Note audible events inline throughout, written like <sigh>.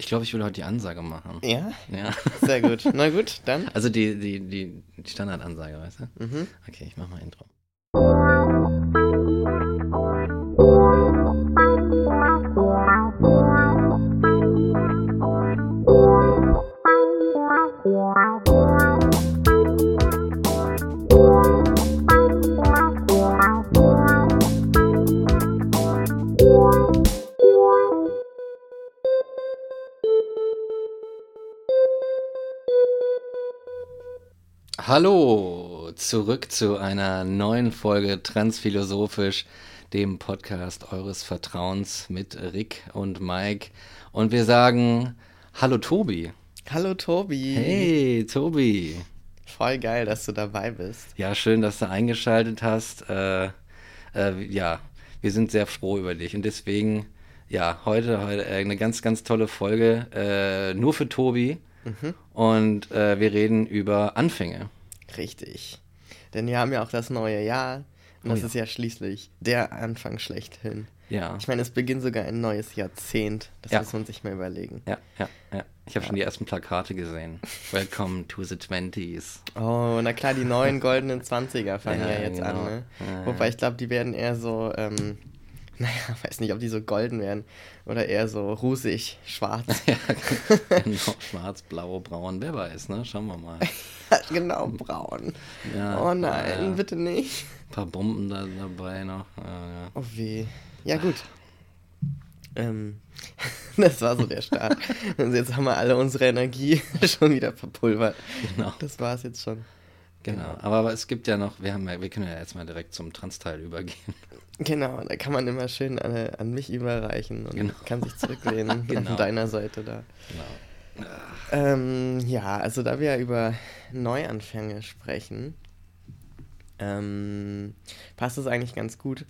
Ich glaube, ich will heute die Ansage machen. Ja? Ja. Sehr gut. Na gut, dann. Also die, die, die, die Standardansage, weißt du? Mhm. Okay, ich mach mal Intro. Hallo, zurück zu einer neuen Folge Transphilosophisch, dem Podcast eures Vertrauens mit Rick und Mike. Und wir sagen Hallo Tobi. Hallo Tobi. Hey Tobi. Voll geil, dass du dabei bist. Ja, schön, dass du eingeschaltet hast. Äh, äh, ja, wir sind sehr froh über dich und deswegen, ja, heute, heute äh, eine ganz, ganz tolle Folge, äh, nur für Tobi. Und äh, wir reden über Anfänge. Richtig. Denn wir haben ja auch das neue Jahr. Und Oh das ja. ist ja schließlich der Anfang schlechthin. Ja. Ich meine, es beginnt sogar ein neues Jahrzehnt. Das Ja. muss man sich mal überlegen. Ja, ja, ja. Ich habe schon die ersten Plakate gesehen. Welcome to the 20s. Oh, na klar, die neuen goldenen 20er fangen Ja, ja, jetzt an, genau. ne? Ja, Wobei ja. ich glaube, die werden eher so, ähm, <laughs> naja, weiß nicht, ob die so golden werden. Oder eher so rusig, schwarz. <laughs> Ja, <laughs> genau. Schwarz, blau, braun, wer weiß, ne? Schauen wir mal. <laughs> genau, braun. Ja, oh nein, ja. bitte nicht. Ein paar Bomben da dabei noch. Ja. Oh weh. Ja, gut. Ähm, <laughs> das war so der Start. <laughs> Und jetzt haben wir alle unsere Energie schon wieder verpulvert. Genau. Das war es jetzt schon. Genau. Aber, aber es gibt ja noch, wir haben ja, wir können ja jetzt mal direkt zum Trans-Teil übergehen. Genau, da kann man immer schön an, an mich überreichen und Genau. kann sich zurücklehnen Genau. an deiner Seite da. Genau. Ähm, ja, also da wir über Neuanfänge sprechen, ähm, passt es eigentlich ganz gut,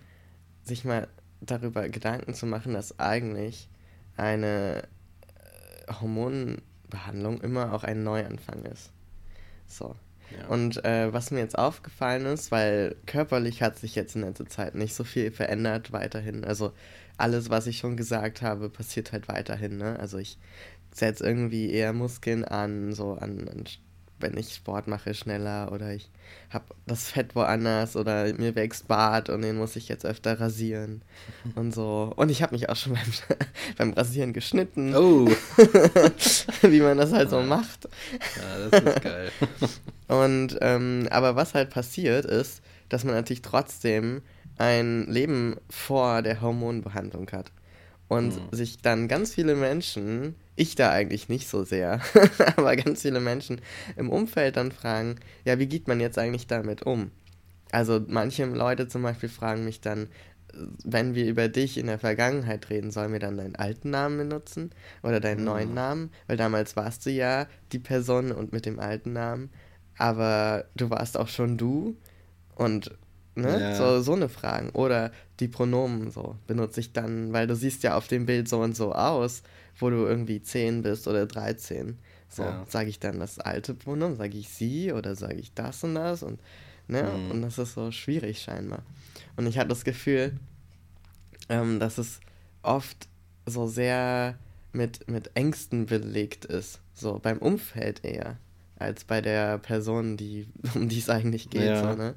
sich mal darüber Gedanken zu machen, dass eigentlich eine äh, Hormonbehandlung immer auch ein Neuanfang ist. So. Ja. Und äh, was mir jetzt aufgefallen ist, weil körperlich hat sich jetzt in letzter Zeit nicht so viel verändert weiterhin. Also alles, was ich schon gesagt habe, passiert halt weiterhin. Ne? Also ich setze irgendwie eher Muskeln an, so an, an wenn ich Sport mache, schneller oder ich habe das Fett woanders oder mir wächst Bart und den muss ich jetzt öfter rasieren <laughs> und so. Und ich habe mich auch schon beim, <laughs> beim Rasieren geschnitten, Oh, <laughs> wie man das halt so macht. ja, das ist geil. Und ähm, aber was halt passiert ist, dass man natürlich trotzdem ein Leben vor der Hormonbehandlung hat. Und Mhm. sich dann ganz viele Menschen, ich da eigentlich nicht so sehr, <laughs> aber ganz viele Menschen im Umfeld dann fragen, ja, wie geht man jetzt eigentlich damit um? Also manche Leute zum Beispiel fragen mich dann, wenn wir über dich in der Vergangenheit reden, sollen wir dann deinen alten Namen benutzen oder deinen Mhm. neuen Namen? Weil damals warst du ja die Person und mit dem alten Namen, aber du warst auch schon du und ne, Ja. so, so eine Fragen. Oder die Pronomen so benutze ich dann, weil du siehst ja auf dem Bild so und so aus, wo du irgendwie 10 bist oder 13. So, Ja. sage ich dann das alte Pronomen, sage ich sie oder sage ich das und das und ne, Mhm. und das ist so schwierig scheinbar. Und ich hatte das Gefühl, ähm, dass es oft so sehr mit, mit Ängsten belegt ist. So beim Umfeld eher, als bei der Person, die, <laughs> um die es eigentlich geht. Ja. So, ne?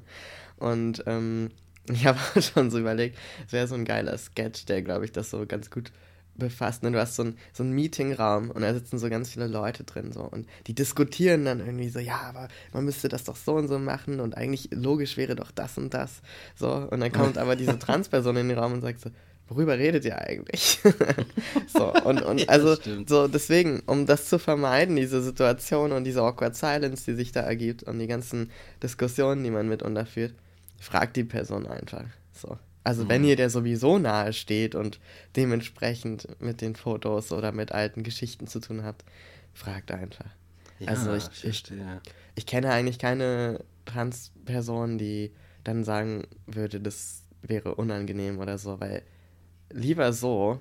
Und ähm, <laughs> ich habe schon so überlegt, es wäre so ein geiler Sketch, der, glaube ich, das so ganz gut befasst. Ne? Du hast so einen so einen Meetingraum und da sitzen so ganz viele Leute drin so und die diskutieren dann irgendwie so, ja, aber man müsste das doch so und so machen und eigentlich logisch wäre doch das und das. So, und dann kommt aber diese <laughs> Transperson in den Raum und sagt so, worüber redet ihr eigentlich? <laughs> so, und, und <laughs> also so deswegen, um das zu vermeiden, diese Situation und diese awkward silence, die sich da ergibt und die ganzen Diskussionen, die man mitunter führt, fragt die Person einfach. So. Also wenn Mhm. ihr der sowieso nahe steht und dementsprechend mit den Fotos oder mit alten Geschichten zu tun habt, fragt einfach. Ja, Also ich- ich verstehe. Ich kenne eigentlich keine Transperson, die dann sagen würde, das wäre unangenehm oder so, weil lieber so,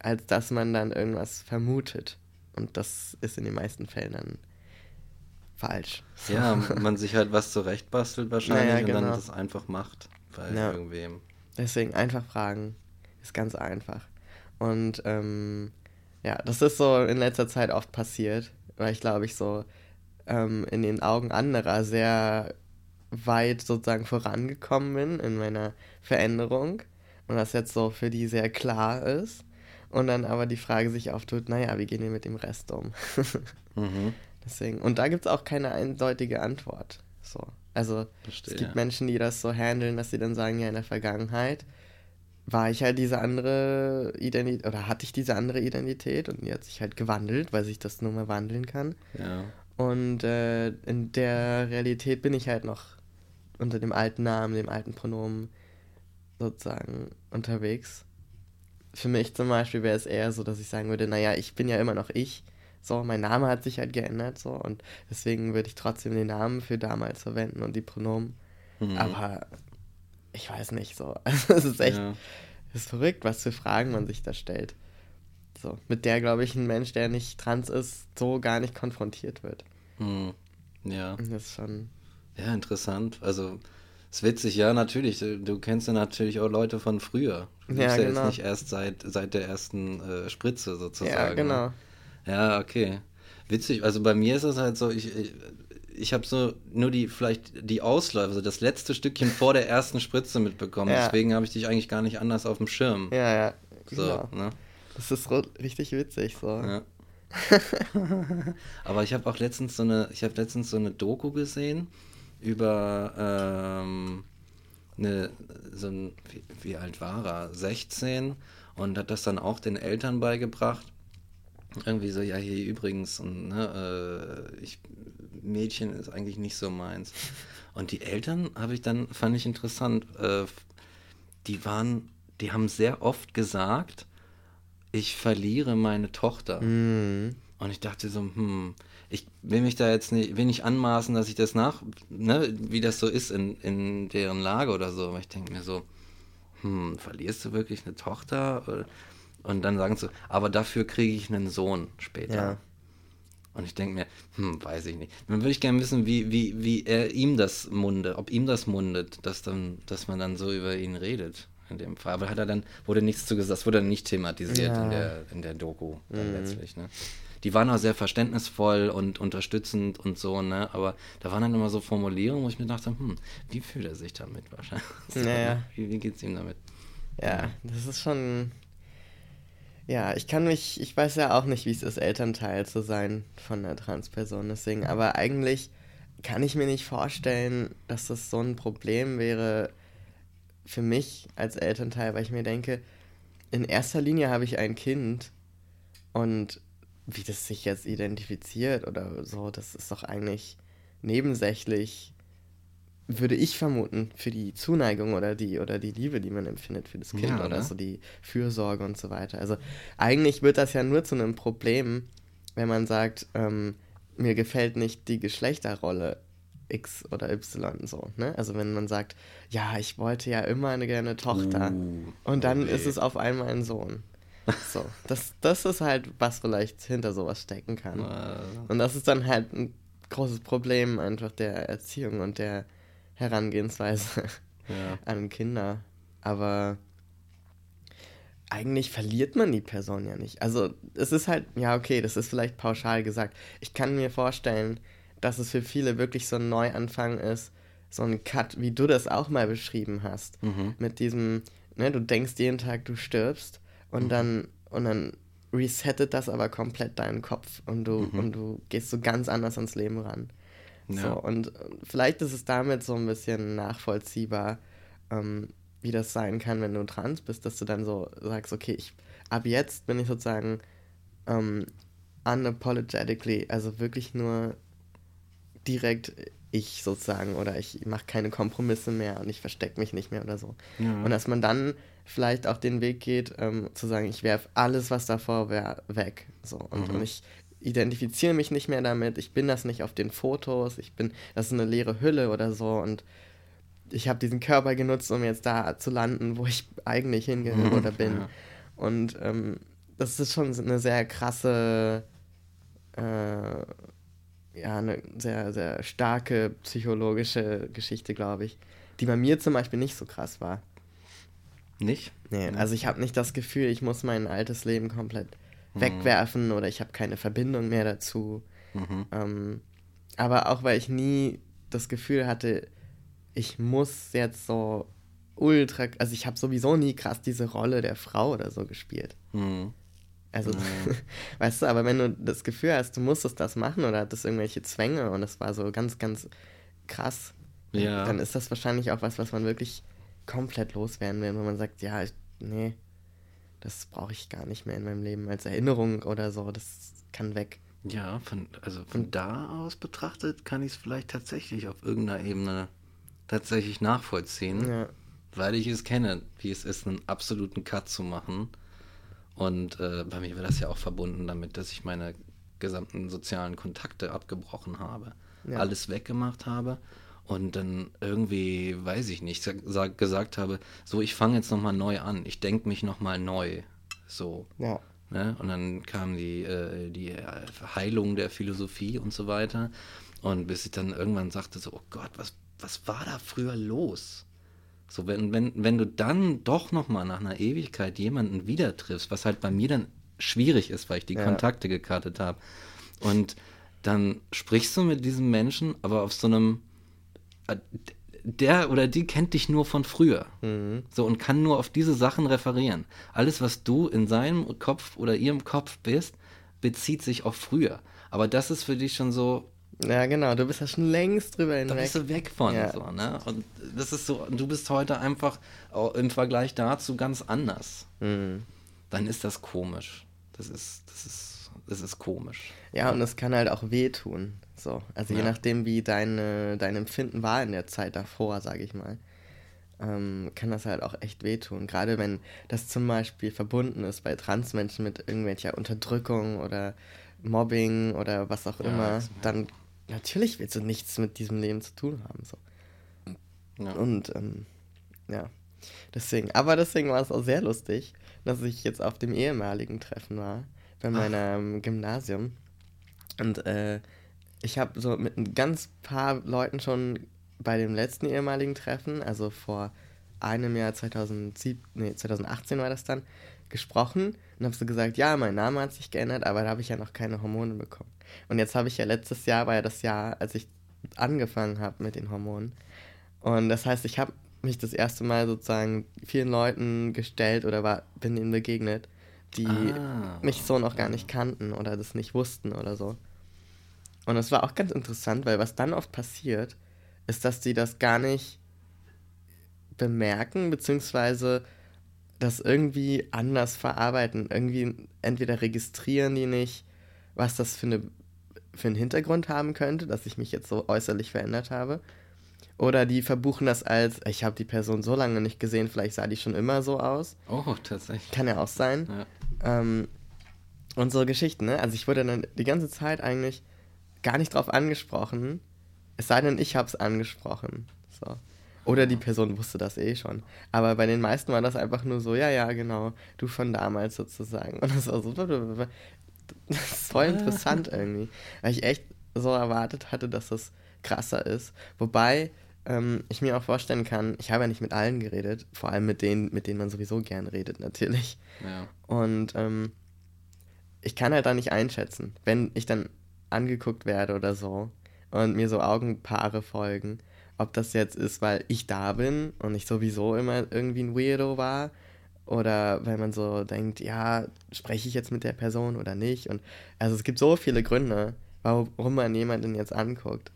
als dass man dann irgendwas vermutet. Und das ist in den meisten Fällen dann falsch. Ja, man sich halt was zurechtbastelt <laughs> wahrscheinlich Naja, und genau. dann das einfach macht bei Ja. irgendwem. Deswegen einfach fragen ist ganz einfach. Und ähm, Ja, das ist so in letzter Zeit oft passiert, weil ich glaube ich so ähm, in den Augen anderer sehr weit sozusagen vorangekommen bin in meiner Veränderung und das jetzt so für die sehr klar ist und dann aber die Frage sich auftut, naja, wie gehen wir mit dem Rest um? <laughs> mhm. Deswegen, und da gibt es auch keine eindeutige Antwort. So. Also Verstehe, es gibt ja. Menschen, die das so handeln, dass sie dann sagen, ja, in der Vergangenheit war ich halt diese andere Identität, oder hatte ich diese andere Identität und die hat sich halt gewandelt, weil sich das nur mal wandeln kann. Ja. Und äh, in der Realität bin ich halt noch unter dem alten Namen, dem alten Pronomen sozusagen unterwegs. Für mich zum Beispiel wäre es eher so, dass ich sagen würde, naja, ich bin ja immer noch ich. So, mein Name hat sich halt geändert, so, und deswegen würde ich trotzdem den Namen für damals verwenden und die Pronomen. Mhm. Aber ich weiß nicht so. <laughs> Also es ist echt, ja. ist verrückt, was für Fragen man sich da stellt. So, mit der, glaube ich, ein Mensch, der nicht trans ist, so gar nicht konfrontiert wird. Mhm. Ja. Das ist schon. Ja, interessant. Also, es ist witzig, ja, natürlich. Du kennst ja natürlich auch Leute von früher. Du ja, ja genau. jetzt nicht erst seit, seit der ersten äh, Spritze sozusagen. Ja, genau. Ne? Ja, okay. Witzig. Also bei mir ist es halt so, ich, ich, ich habe so nur die, vielleicht die Ausläufe, also das letzte Stückchen vor der ersten Spritze mitbekommen. Ja. Deswegen habe ich dich eigentlich gar nicht anders auf dem Schirm. Ja, ja. So, genau. ne? Das ist richtig witzig, so. Ja. <laughs> Aber ich habe auch letztens so eine, ich habe letztens so eine Doku gesehen über ähm, eine, so ein, wie, wie alt war er? 16 und hat das dann auch den Eltern beigebracht. Irgendwie so, ja, hier übrigens, und, ne, äh, ich, Mädchen ist eigentlich nicht so meins. Und die Eltern habe ich dann, fand ich interessant, äh, die waren, die haben sehr oft gesagt, ich verliere meine Tochter. Mhm. Und ich dachte so, hm, ich will mich da jetzt nicht, will nicht anmaßen, dass ich das nach, ne, wie das so ist in, in deren Lage oder so. Aber ich denke mir so, hm, verlierst du wirklich eine Tochter? Und dann sagen sie, aber dafür kriege ich einen Sohn später. Ja. Und ich denke mir, hm, weiß ich nicht. Dann würde ich gerne wissen, wie, wie, wie er ihm das mundet, ob ihm das mundet, dass dann, dass man dann so über ihn redet. In dem Fall. Aber hat er dann, wurde nichts zu gesagt, das wurde dann nicht thematisiert ja. in, der, in der Doku dann mhm. letztlich, ne? die waren auch sehr verständnisvoll und unterstützend und so, ne? Aber da waren dann immer so Formulierungen, wo ich mir dachte, hm, wie fühlt er sich damit wahrscheinlich? <laughs> naja. Wie, wie es ihm damit? Ja, das ist schon. Ja, ich kann mich, ich weiß ja auch nicht, wie es ist, Elternteil zu sein von einer Transperson, deswegen, aber eigentlich kann ich mir nicht vorstellen, dass das so ein Problem wäre für mich als Elternteil, weil ich mir denke, in erster Linie habe ich ein Kind und wie das sich jetzt identifiziert oder so, das ist doch eigentlich nebensächlich, würde ich vermuten, für die Zuneigung oder die oder die Liebe, die man empfindet für das Kind ja, oder ne? so die Fürsorge und so weiter. Also eigentlich wird das ja nur zu einem Problem, wenn man sagt, ähm, mir gefällt nicht die Geschlechterrolle X oder Y so, ne? Also wenn man sagt, ja, ich wollte ja immer eine gerne Tochter uh, und dann okay. ist es auf einmal ein Sohn. So, <laughs> das, das ist halt, was vielleicht hinter sowas stecken kann. Und das ist dann halt ein großes Problem einfach der Erziehung und der Herangehensweise ja. <laughs> an Kinder. Aber eigentlich verliert man die Person ja nicht. Also es ist halt, ja okay, das ist vielleicht pauschal gesagt. Ich kann mir vorstellen, dass es für viele wirklich so ein Neuanfang ist, so ein Cut, wie du das auch mal beschrieben hast. Mhm. Mit diesem, ne, du denkst jeden Tag, du stirbst und mhm. dann und dann resettet das aber komplett deinen Kopf und du mhm. und du gehst so ganz anders ans Leben ran. Ja. So, und vielleicht ist es damit so ein bisschen nachvollziehbar, ähm, wie das sein kann, wenn du trans bist, dass du dann so sagst, okay, ich, ab jetzt bin ich sozusagen ähm, unapologetically, also wirklich nur direkt ich sozusagen oder ich mache keine Kompromisse mehr und ich verstecke mich nicht mehr oder so. Ja. Und dass man dann vielleicht auch den Weg geht, ähm, zu sagen, ich werfe alles, was davor wäre, weg. So. Und, mhm. und ich identifiziere mich nicht mehr damit, ich bin das nicht auf den Fotos, ich bin, das ist eine leere Hülle oder so und ich habe diesen Körper genutzt, um jetzt da zu landen, wo ich eigentlich hingehöre mhm. oder bin. Ja. Und ähm, das ist schon eine sehr krasse, äh, ja, eine sehr, sehr starke psychologische Geschichte, glaube ich, die bei mir zum Beispiel nicht so krass war. Nicht? Nee, also ich habe nicht das Gefühl, ich muss mein altes Leben komplett mhm. wegwerfen oder ich habe keine Verbindung mehr dazu. Mhm. Ähm, aber auch weil ich nie das Gefühl hatte, ich muss jetzt so ultra, also ich habe sowieso nie krass diese Rolle der Frau oder so gespielt. Mhm. Also, mhm. <laughs> weißt du, aber wenn du das Gefühl hast, du musstest das machen oder hattest irgendwelche Zwänge und das war so ganz, ganz krass, ja. dann ist das wahrscheinlich auch was, was man wirklich komplett loswerden will, wenn man sagt, ja, ich, nee, das brauche ich gar nicht mehr in meinem Leben als Erinnerung oder so, das kann weg. Ja, von, also von da aus betrachtet kann ich es vielleicht tatsächlich auf irgendeiner Ebene tatsächlich nachvollziehen, ja. weil ich es kenne, wie es ist, einen absoluten Cut zu machen. Und äh, bei mir war das ja auch verbunden damit, dass ich meine gesamten sozialen Kontakte abgebrochen habe, ja. alles weggemacht habe und dann irgendwie, weiß ich nicht, sag, gesagt habe, so, ich fange jetzt nochmal neu an, ich denke mich nochmal neu. So. Ja. Ne? Und dann kam die, äh, die Heilung der Philosophie und so weiter. Und bis ich dann irgendwann sagte, so, oh Gott, was, was war da früher los? So, wenn, wenn, wenn du dann doch nochmal nach einer Ewigkeit jemanden wieder triffst, was halt bei mir dann schwierig ist, weil ich die ja. Kontakte gekartet habe. Und dann sprichst du mit diesem Menschen, aber auf so einem, äh, der oder die kennt dich nur von früher. Mhm. So und kann nur auf diese Sachen referieren. Alles, was du in seinem Kopf oder ihrem Kopf bist, bezieht sich auf früher. Aber das ist für dich schon so. Ja, genau, du bist ja schon längst drüber hinweg. Da bist du weg von, ja. so, ne? Und das ist so, du bist heute einfach im Vergleich dazu ganz anders. Mhm. Dann ist das komisch. Das ist, das ist, das ist komisch. Ja, und es kann halt auch wehtun. So, also ja. je nachdem, wie deine, dein Empfinden war in der Zeit davor, sage ich mal, ähm, kann das halt auch echt wehtun. Gerade wenn das zum Beispiel verbunden ist bei Transmenschen mit irgendwelcher Unterdrückung oder Mobbing oder was auch ja, immer, dann natürlich willst du nichts mit diesem Leben zu tun haben. So. Ja. Und ähm, ja, deswegen, aber deswegen war es auch sehr lustig, dass ich jetzt auf dem ehemaligen Treffen war, bei meinem Gymnasium. Und äh, ich habe so mit ein ganz paar Leuten schon bei dem letzten ehemaligen Treffen, also vor einem Jahr 2007, nee, 2018 war das dann, gesprochen und habe so gesagt, ja, mein Name hat sich geändert, aber da habe ich ja noch keine Hormone bekommen. Und jetzt habe ich ja letztes Jahr, war ja das Jahr, als ich angefangen habe mit den Hormonen. Und das heißt, ich habe mich das erste Mal sozusagen vielen Leuten gestellt oder war, bin ihnen begegnet, die ah. mich so noch gar nicht kannten oder das nicht wussten oder so. Und es war auch ganz interessant, weil was dann oft passiert, ist, dass die das gar nicht bemerken, beziehungsweise das irgendwie anders verarbeiten. Irgendwie entweder registrieren die nicht, was das für, eine, für einen Hintergrund haben könnte, dass ich mich jetzt so äußerlich verändert habe. Oder die verbuchen das als, ich habe die Person so lange nicht gesehen, vielleicht sah die schon immer so aus. Oh, tatsächlich. Kann ja auch sein. Ja. Ähm, und so Geschichten, ne? Also ich wurde dann die ganze Zeit eigentlich gar nicht drauf angesprochen. Es sei denn, ich habe es angesprochen. So. Oder die Person wusste das eh schon. Aber bei den meisten war das einfach nur so, ja, ja, genau, du von damals sozusagen. Und das war so, <laughs> das ist voll interessant irgendwie. Weil ich echt so erwartet hatte, dass das krasser ist. Wobei ähm, ich mir auch vorstellen kann, ich habe ja nicht mit allen geredet, vor allem mit denen, mit denen man sowieso gern redet, natürlich. Ja. Und ähm, ich kann halt da nicht einschätzen, wenn ich dann angeguckt werde oder so und mir so Augenpaare folgen, ob das jetzt ist, weil ich da bin und ich sowieso immer irgendwie ein Weirdo war oder weil man so denkt, ja, spreche ich jetzt mit der Person oder nicht und also es gibt so viele Gründe, warum man jemanden jetzt anguckt.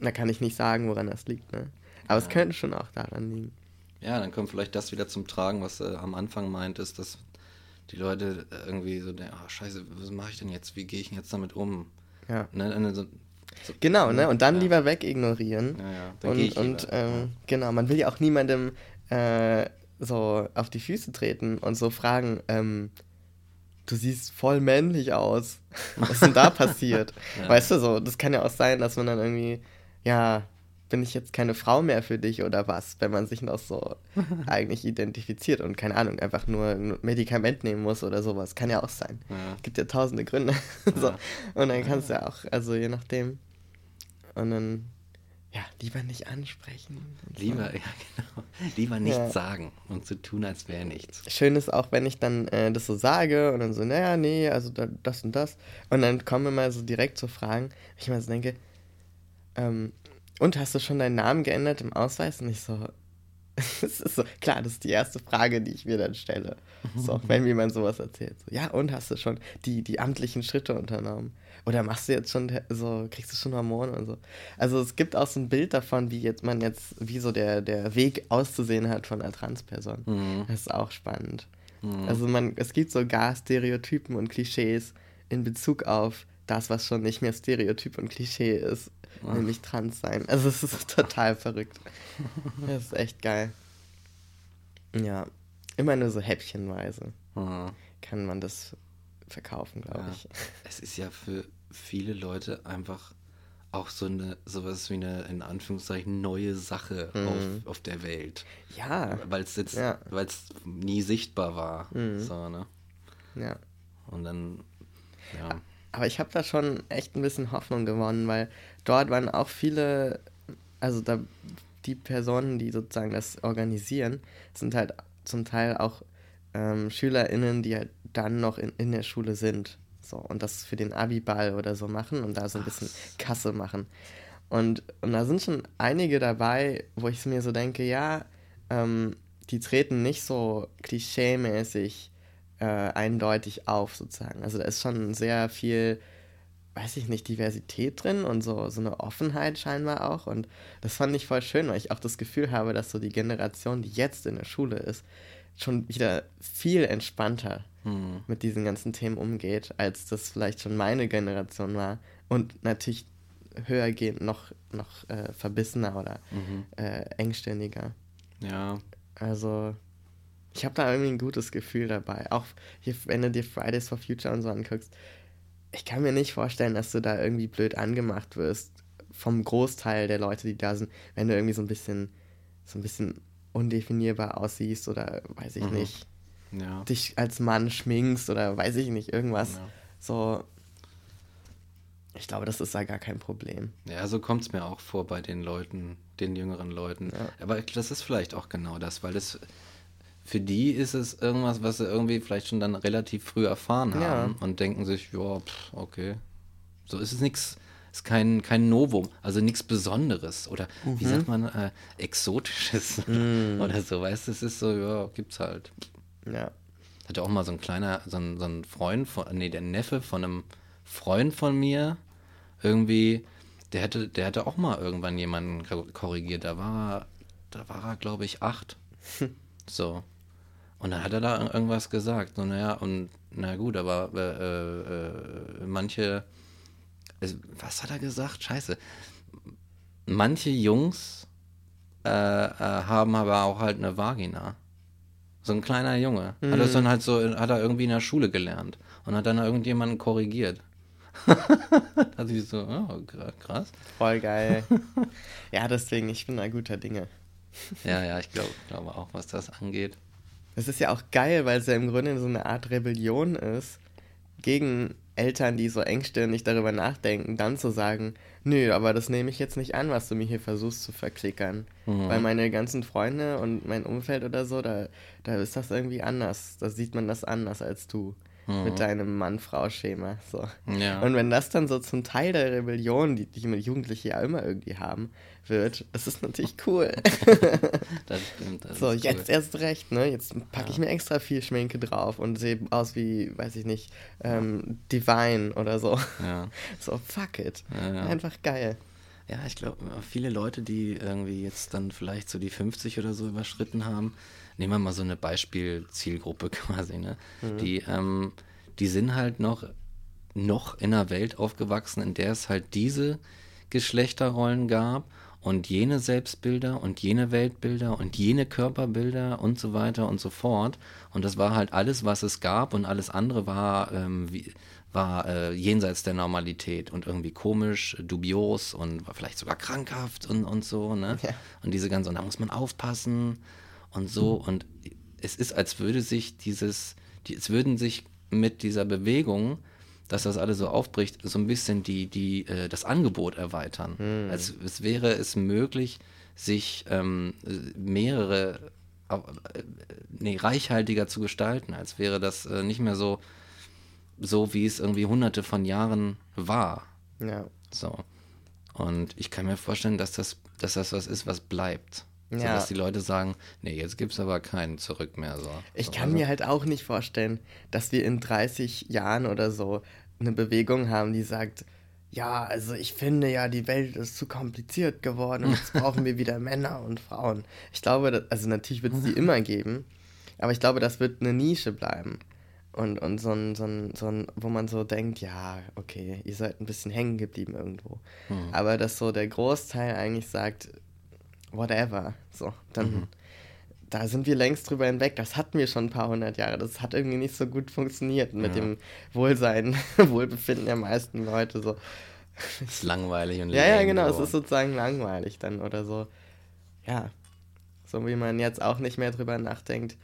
Da kann ich nicht sagen, woran das liegt, ne? Aber ja. es könnte schon auch daran liegen. Ja, dann kommt vielleicht das wieder zum Tragen, was du am Anfang meintest, dass die Leute irgendwie so denken, oh, scheiße, was mache ich denn jetzt? Wie gehe ich denn jetzt damit um? Ja. Ne, so, so, genau, ne? Und dann ja. lieber wegignorieren. Ja, ja. Dann und, und ähm, genau, man will ja auch niemandem äh, so auf die Füße treten und so fragen, ähm, du siehst voll männlich aus. <laughs> Was ist denn da passiert? ja. Weißt du so, das kann ja auch sein, dass man dann irgendwie, ja, bin ich jetzt keine Frau mehr für dich oder was, wenn man sich noch so <laughs> eigentlich identifiziert und keine Ahnung, einfach nur ein Medikament nehmen muss oder sowas. Kann ja auch sein. Ja. Gibt ja tausende Gründe. <laughs> so. Und dann kannst du ja auch, also je nachdem. Und dann, ja, lieber nicht ansprechen. Lieber, <laughs> ja, genau. Lieber nichts ja. sagen und zu so tun, als wäre nichts. Schön ist auch, wenn ich dann äh, das so sage und dann so, naja, nee, also da, das und das. Und dann kommen immer so direkt zu so Fragen, ich immer so denke, ähm, und hast du schon deinen Namen geändert im Ausweis? Und ich so, <laughs> das ist so, klar, das ist die erste Frage, die ich mir dann stelle. So, <laughs> wenn mir jemand sowas erzählt. So, ja, und hast du schon die, die amtlichen Schritte unternommen? Oder machst du jetzt schon so, kriegst du schon Hormone und so? Also es gibt auch so ein Bild davon, wie jetzt man jetzt, wie so der, der Weg auszusehen hat von einer Transperson. Mhm. Das ist auch spannend. Mhm. Also man, es gibt sogar Stereotypen und Klischees in Bezug auf das, was schon nicht mehr Stereotyp und Klischee ist, Ach. nämlich trans sein. Also es ist <laughs> total verrückt. Das ist echt geil. Ja, immer nur so häppchenweise mhm. kann man das verkaufen, glaube ja. ich. Es ist ja für viele Leute einfach auch so eine, sowas wie eine, in Anführungszeichen, neue Sache mhm. auf, auf der Welt. Ja. Weil es jetzt, ja. weil es nie sichtbar war. Mhm. So, ne? Ja. Und dann, ja. Aber ich habe da schon echt ein bisschen Hoffnung gewonnen, weil dort waren auch viele, also da die Personen, die sozusagen das organisieren, sind halt zum Teil auch ähm, SchülerInnen, die halt dann noch in, in der Schule sind. So, und das für den Abi-Ball oder so machen und da so ein bisschen Kasse machen. Und, und da sind schon einige dabei, wo ich mir so denke, ja, ähm, die treten nicht so klischeemäßig äh, eindeutig auf, sozusagen. Also da ist schon sehr viel, weiß ich nicht, Diversität drin und so, so eine Offenheit scheinbar auch. Und das fand ich voll schön, weil ich auch das Gefühl habe, dass so die Generation, die jetzt in der Schule ist, schon wieder viel entspannter hm. mit diesen ganzen Themen umgeht, als das vielleicht schon meine Generation war. Und natürlich höhergehend noch, noch äh, verbissener oder mhm. äh, engständiger. Ja. Also, ich habe da irgendwie ein gutes Gefühl dabei. Auch hier, wenn du dir Fridays for Future und so anguckst, ich kann mir nicht vorstellen, dass du da irgendwie blöd angemacht wirst vom Großteil der Leute, die da sind, wenn du irgendwie so ein bisschen, so ein bisschen undefinierbar aussiehst oder weiß ich mhm. nicht, ja. dich als Mann schminkst oder weiß ich nicht, irgendwas. Ja. So, ich glaube, das ist da gar kein Problem. Ja, so kommt es mir auch vor bei den Leuten, den jüngeren Leuten. Ja. Aber das ist vielleicht auch genau das, weil das für die ist es irgendwas, was sie irgendwie vielleicht schon dann relativ früh erfahren haben ja. und denken sich, ja, okay, so ist es nichts ist kein, kein Novum, also nichts Besonderes oder mhm. wie sagt man, äh, Exotisches <laughs> mhm. oder so, weißt du, es ist so, ja, gibt's halt. Ja. Hatte auch mal so ein kleiner, so ein, so ein Freund von, nee, der Neffe von einem Freund von mir, irgendwie, der hätte, der hatte auch mal irgendwann jemanden korrigiert, da war er, da war er, glaube ich, acht. <laughs> so. Und dann hat er da irgendwas gesagt. So, naja, und na gut, aber äh, äh, manche was hat er gesagt? Scheiße. Manche Jungs äh, äh, haben aber auch halt eine Vagina. So ein kleiner Junge. Mhm. Hat das dann halt so, hat er irgendwie in der Schule gelernt und hat dann irgendjemanden korrigiert. <laughs> da ich so, oh, krass. Voll geil. ja, deswegen, ich bin da guter Dinge. ja, ja, ich glaube glaube auch, was das angeht. Das ist ja auch geil, weil es ja im Grunde so eine Art Rebellion ist gegen Eltern, die so engstirnig darüber nachdenken, dann zu sagen, nö, aber das nehme ich jetzt nicht an, was du mir hier versuchst zu verklickern. Mhm. Weil meine ganzen Freunde und mein Umfeld oder so, da, da ist das irgendwie anders. Da sieht man das anders als du mhm. mit deinem Mann-Frau-Schema. So. Ja. Und wenn das dann so zum Teil der Rebellion, die, die Jugendliche ja immer irgendwie haben, wird, das ist natürlich cool. <laughs> das stimmt. Das so, jetzt cool. erst recht, ne? Jetzt packe ja. ich mir extra viel Schminke drauf und sehe aus wie, weiß ich nicht, ähm, Divine oder so. Ja. <laughs> So, fuck it. Ja, Einfach geil. Ja, ich glaube, viele Leute, die irgendwie jetzt dann vielleicht so die 50 oder so überschritten haben, nehmen wir mal so eine Beispielzielgruppe <laughs> quasi, ne? Mhm. Die, ähm, die sind halt noch, noch in einer Welt aufgewachsen, in der es halt diese Geschlechterrollen gab und jene Selbstbilder und jene Weltbilder und jene Körperbilder und so weiter und so fort. Und das war halt alles, was es gab und alles andere war, ähm, wie, war äh, jenseits der Normalität und irgendwie komisch, dubios und war vielleicht sogar krankhaft und, und so. Ne? Ja. Und diese ganze, und da muss man aufpassen und so. Und es ist, als würde sich dieses, die, es würden sich mit dieser Bewegung dass das alles so aufbricht, so ein bisschen die, die, äh, das Angebot erweitern. Mhm. Als es wäre es möglich, sich ähm, mehrere, äh, nee, reichhaltiger zu gestalten, als wäre das äh, nicht mehr so, so wie es irgendwie hunderte von Jahren war. Ja. So. Und ich kann mir vorstellen, dass das, dass das was ist, was bleibt. Ja. So, dass die Leute sagen, nee, jetzt gibt es aber keinen Zurück mehr. So. Ich kann also. mir halt auch nicht vorstellen, dass wir in 30 Jahren oder so eine Bewegung haben, die sagt, ja, also ich finde ja, die Welt ist zu kompliziert geworden und jetzt brauchen wir wieder Männer und Frauen. Ich glaube, dass, also natürlich wird es die <laughs> immer geben, aber ich glaube, das wird eine Nische bleiben. Und, und so, ein, so, ein, so ein, wo man so denkt, ja, okay, ihr seid ein bisschen hängen geblieben irgendwo. Mhm. Aber dass so der Großteil eigentlich sagt, whatever. So, dann, mhm. da sind wir längst drüber hinweg. Das hatten wir schon ein paar hundert Jahre. Das hat irgendwie nicht so gut funktioniert mit ja. dem Wohlsein, <laughs> Wohlbefinden der meisten Leute. So. ist langweilig und Ja, ja, genau. Es ist sozusagen langweilig dann oder so. Ja. So wie man jetzt auch nicht mehr drüber nachdenkt,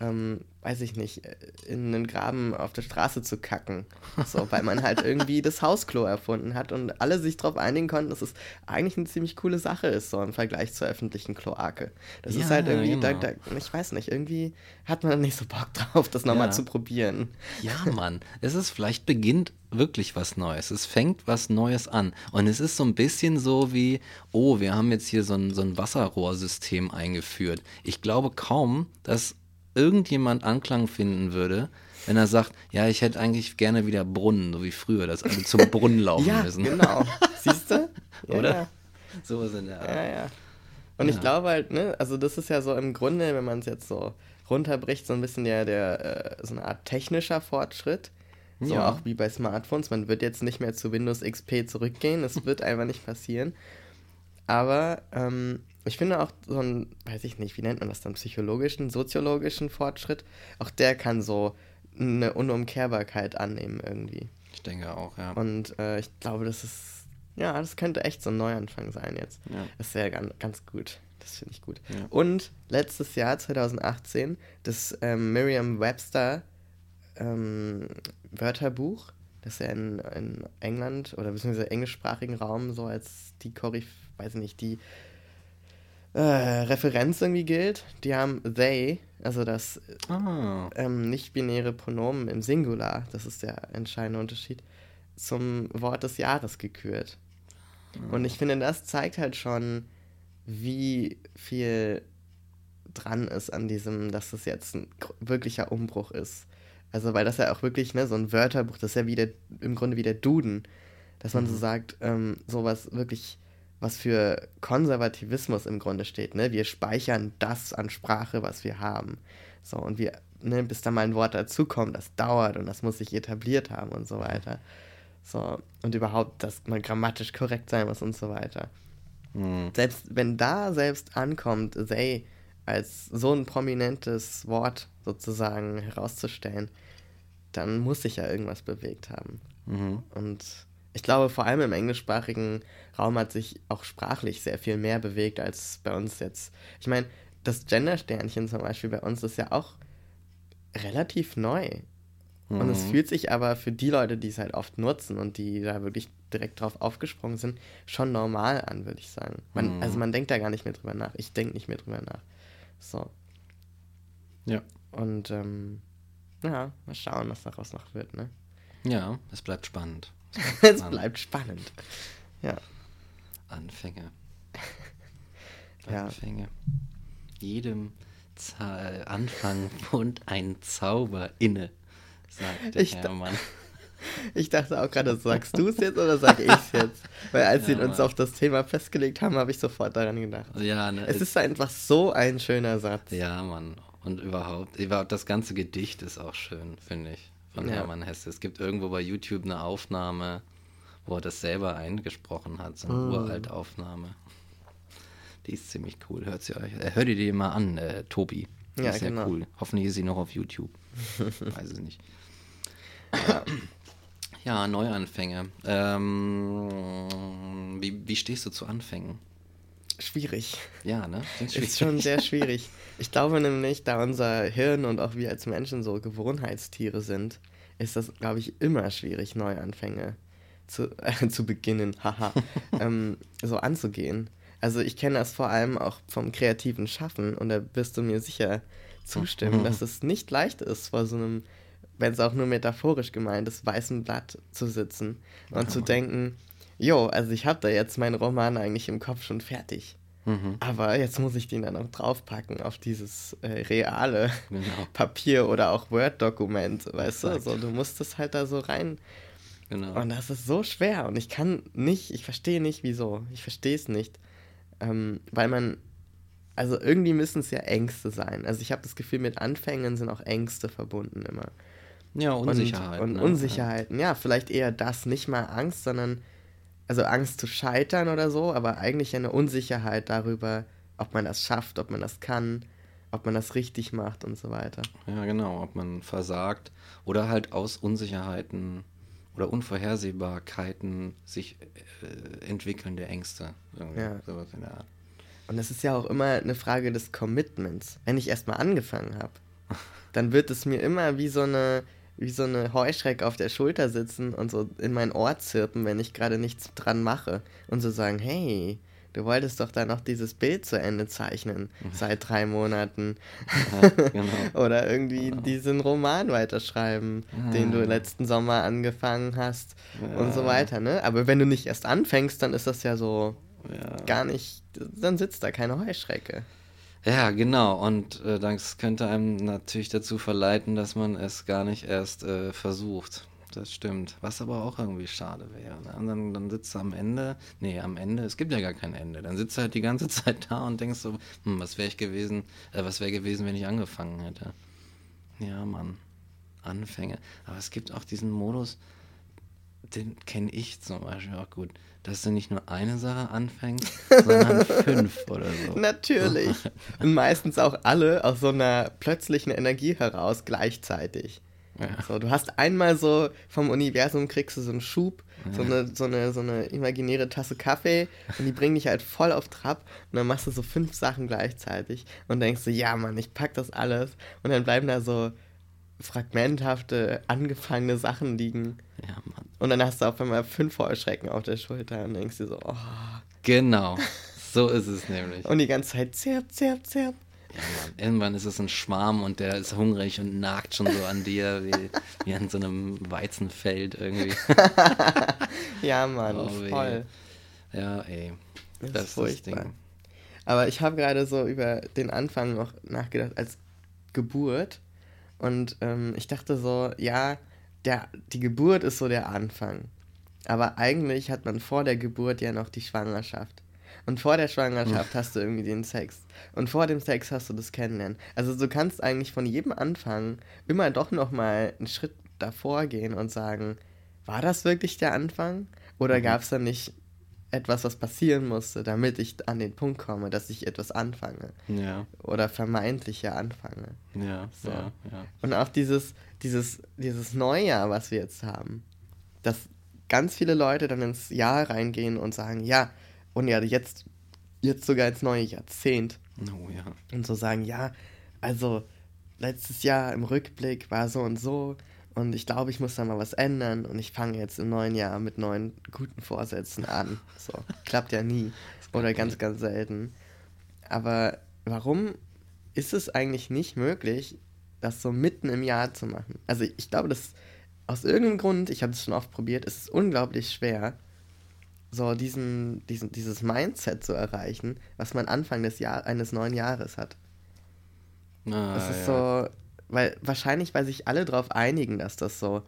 ähm, weiß ich nicht, äh, in einen Graben auf der Straße zu kacken. So, weil man halt irgendwie das Hausklo erfunden hat und alle sich darauf einigen konnten, dass es eigentlich eine ziemlich coole Sache ist, so im Vergleich zur öffentlichen Kloake. Das ja, ist halt irgendwie, genau. da, da, ich weiß nicht, irgendwie hat man nicht so Bock drauf, das nochmal ja. zu probieren. Ja, Mann, es ist vielleicht beginnt wirklich was Neues. Es fängt was Neues an. Und es ist so ein bisschen so wie, oh, wir haben jetzt hier so ein, so ein Wasserrohrsystem eingeführt. Ich glaube kaum, dass irgendjemand Anklang finden würde, wenn er sagt, ja, ich hätte eigentlich gerne wieder Brunnen, so wie früher, dass alle zum Brunnen <laughs> laufen ja, müssen. genau. <laughs> Siehst du? <laughs> Ja, Oder? Ja. Sowas in der Art. Ja, ja. Und ja. ich glaube halt, ne, also das ist ja so im Grunde, wenn man es jetzt so runterbricht, so ein bisschen der, der, äh, so eine Art technischer Fortschritt. So ja. auch wie bei Smartphones. Man wird jetzt nicht mehr zu Windows XP zurückgehen. Das wird einfach nicht passieren. Aber ähm, ich finde auch so ein, weiß ich nicht, wie nennt man das dann, psychologischen, soziologischen Fortschritt, auch der kann so eine Unumkehrbarkeit annehmen irgendwie. Ich denke auch, ja. Und äh, ich glaube, das ist, ja, das könnte echt so ein Neuanfang sein jetzt. Ja. Das ist ja ganz, ganz gut. Das finde ich gut. Ja. Und letztes Jahr, 2018, das ähm, Merriam-Webster ähm, Wörterbuch, das ja in, in England oder beziehungsweise englischsprachigen Raum so als die Koryph, weiß nicht, die äh, Referenz irgendwie gilt. Die haben they, also das ah. ähm, nicht-binäre Pronomen im Singular, das ist der entscheidende Unterschied, zum Wort des Jahres gekürt. Ah. Und ich finde, das zeigt halt schon, wie viel dran ist an diesem, dass es jetzt ein wirklicher Umbruch ist. Also, weil das ja auch wirklich, ne, so ein Wörterbuch, das ist ja wie der, im Grunde wie der Duden, dass man mhm. so sagt, ähm, sowas wirklich was für Konservativismus im Grunde steht. Ne? Wir speichern das an Sprache, was wir haben. So, und wir, ne, bis da mal ein Wort dazukommt, das dauert und das muss sich etabliert haben und so weiter. So, und überhaupt, dass man grammatisch korrekt sein muss und so weiter. Mhm. Selbst wenn da selbst ankommt, they als so ein prominentes Wort sozusagen herauszustellen, dann muss sich ja irgendwas bewegt haben. Mhm. Und ich glaube, vor allem im englischsprachigen Raum hat sich auch sprachlich sehr viel mehr bewegt als bei uns jetzt. Ich meine, das Gendersternchen zum Beispiel bei uns ist ja auch relativ neu. Mhm. Und es mhm. fühlt sich aber für die Leute, die es halt oft nutzen und die da wirklich direkt drauf aufgesprungen sind, schon normal an, würde ich sagen. Man, mhm. Also man denkt da gar nicht mehr drüber nach. Ich denke nicht mehr drüber nach. So. Ja. Und ähm, ja, mal schauen, was daraus noch wird, ne? Ja, es bleibt spannend. es bleibt <laughs> spannend. Ja. Anfänge. <laughs> Anfänge. Jedem Z Anfang wohnt ein Zauber inne, sagt der ich Hermann. <laughs> Ich dachte auch gerade, sagst du es jetzt oder sage ich es jetzt? Weil als ja, wir uns auf das Thema festgelegt haben, habe ich sofort daran gedacht. Ja, ne, es ist einfach so ein schöner Satz. Ja, Mann. Und überhaupt, überhaupt das ganze Gedicht ist auch schön, finde ich von ja. Hermann Hesse. Es gibt irgendwo bei YouTube eine Aufnahme, wo er das selber eingesprochen hat, so eine mm. Uraltaufnahme. Die ist ziemlich cool. Hört sie euch. Äh, hört ihr die mal an, äh, Tobi. Die ja, ist sehr genau. cool. Hoffentlich ist sie noch auf YouTube. <laughs> Weiß es nicht. Ja. ja, Neuanfänge. Ähm, wie, wie stehst du zu Anfängen? Schwierig. Ja, ne? Schwierig. Ist schon sehr <laughs> schwierig. Ich glaube nämlich, da unser Hirn und auch wir als Menschen so Gewohnheitstiere sind, ist das, glaube ich, immer schwierig, Neuanfänge zu, äh, <laughs> zu beginnen, haha, <laughs> ähm, so anzugehen. Also ich kenne das vor allem auch vom kreativen Schaffen und da wirst du mir sicher zustimmen, dass es nicht leicht ist, vor so einem, wenn es auch nur metaphorisch gemeint ist, weißen Blatt zu sitzen und ja, zu denken, jo, also ich habe da jetzt meinen Roman eigentlich im Kopf schon fertig. Mhm. Aber jetzt muss ich den dann auch draufpacken auf dieses äh, reale genau. <laughs> Papier oder auch Word-Dokument, weißt du? Also, du musst es halt da so rein. Genau. Und das ist so schwer und ich kann nicht, ich verstehe nicht, wieso. Ich verstehe es nicht. Ähm, weil man, also irgendwie müssen es ja Ängste sein. Also ich habe das Gefühl, mit Anfängen sind auch Ängste verbunden immer. Ja, Unsicherheiten. Und, und ne? Unsicherheiten, ja, vielleicht eher das, nicht mal Angst, sondern, also Angst zu scheitern oder so, aber eigentlich eine Unsicherheit darüber, ob man das schafft, ob man das kann, ob man das richtig macht und so weiter. Ja, genau, ob man versagt oder halt aus Unsicherheiten oder Unvorhersehbarkeiten sich äh, entwickelnde Ängste. Ja. Sowas in der Art. Und es ist ja auch immer eine Frage des Commitments. Wenn ich erstmal angefangen habe, <laughs> dann wird es mir immer wie so eine wie so eine Heuschrecke auf der Schulter sitzen und so in mein Ohr zirpen, wenn ich gerade nichts dran mache und so sagen, hey, du wolltest doch da noch dieses Bild zu Ende zeichnen mhm. seit drei Monaten. Ja, genau. <laughs> Oder irgendwie genau. diesen Roman weiterschreiben, ja. den du letzten Sommer angefangen hast ja. und so weiter. Ne? Aber wenn du nicht erst anfängst, dann ist das ja so gar nicht, dann sitzt da keine Heuschrecke. Ja, genau. Und äh, das könnte einem natürlich dazu verleiten, dass man es gar nicht erst äh, versucht das stimmt. Was aber auch irgendwie schade wäre. Ne? Und dann, dann sitzt du am Ende, nee, am Ende, es gibt ja gar kein Ende. Dann sitzt du halt die ganze <laughs> Zeit da und denkst so, hm, was wäre ich gewesen, äh, was wäre gewesen, wenn ich angefangen hätte. Ja, Mann. Anfänge. Aber es gibt auch diesen Modus, den kenne ich zum Beispiel auch gut, dass du nicht nur eine Sache anfängst, <laughs> sondern fünf oder so. Natürlich. <laughs> Und meistens auch alle aus so einer plötzlichen Energie heraus gleichzeitig. Ja. So, du hast einmal so vom Universum kriegst du so einen Schub, ja. so, eine, so, eine, so eine imaginäre Tasse Kaffee und die bringen dich halt voll auf Trab und dann machst du so fünf Sachen gleichzeitig und denkst du, so, ja Mann, ich pack das alles und dann bleiben da so fragmenthafte, angefangene Sachen liegen. Ja, Mann. Und dann hast du auf einmal fünf Heuschrecken auf der Schulter und denkst dir so, oh. Genau, so ist es nämlich. Und die ganze Zeit zirp, zirp, zirp. Ja. Irgendwann ist es ein Schwarm und der ist hungrig und nagt schon so an dir, wie, wie an so einem Weizenfeld irgendwie. <laughs> ja, Mann, oh, voll. Ja, ey. Das, das ist das Ding. Aber ich habe gerade so über den Anfang noch nachgedacht als Geburt. Und ähm, ich dachte so, ja, der, die Geburt ist so der Anfang. Aber eigentlich hat man vor der Geburt ja noch die Schwangerschaft. Und vor der Schwangerschaft hast du irgendwie den Sex. Und vor dem Sex hast du das Kennenlernen. Also du kannst eigentlich von jedem Anfang immer doch nochmal einen Schritt davor gehen und sagen, war das wirklich der Anfang? Oder mhm. gab es da nicht etwas, was passieren musste, damit ich an den Punkt komme, dass ich etwas anfange? Ja. Oder vermeintlich ja anfange. Ja, so. ja, ja. Und auch dieses, dieses, dieses Neujahr, was wir jetzt haben, dass ganz viele Leute dann ins Jahr reingehen und sagen, ja, und ja, jetzt, jetzt sogar ins neue Jahrzehnt. Oh ja. Und so sagen, ja, also letztes Jahr im Rückblick war so und so und ich glaube, ich muss da mal was ändern und ich fange jetzt im neuen Jahr mit neuen guten Vorsätzen an. So, <laughs> klappt ja nie oder ganz, ganz selten. Aber warum ist es eigentlich nicht möglich, das so mitten im Jahr zu machen? Also ich glaube, dass aus irgendeinem Grund, ich habe es schon oft probiert, ist es unglaublich schwer, so diesen, diesen, dieses Mindset zu erreichen, was man Anfang des Jahr, eines neuen Jahres hat. Ah, das ist ja. so, weil wahrscheinlich, weil sich alle darauf einigen, dass das so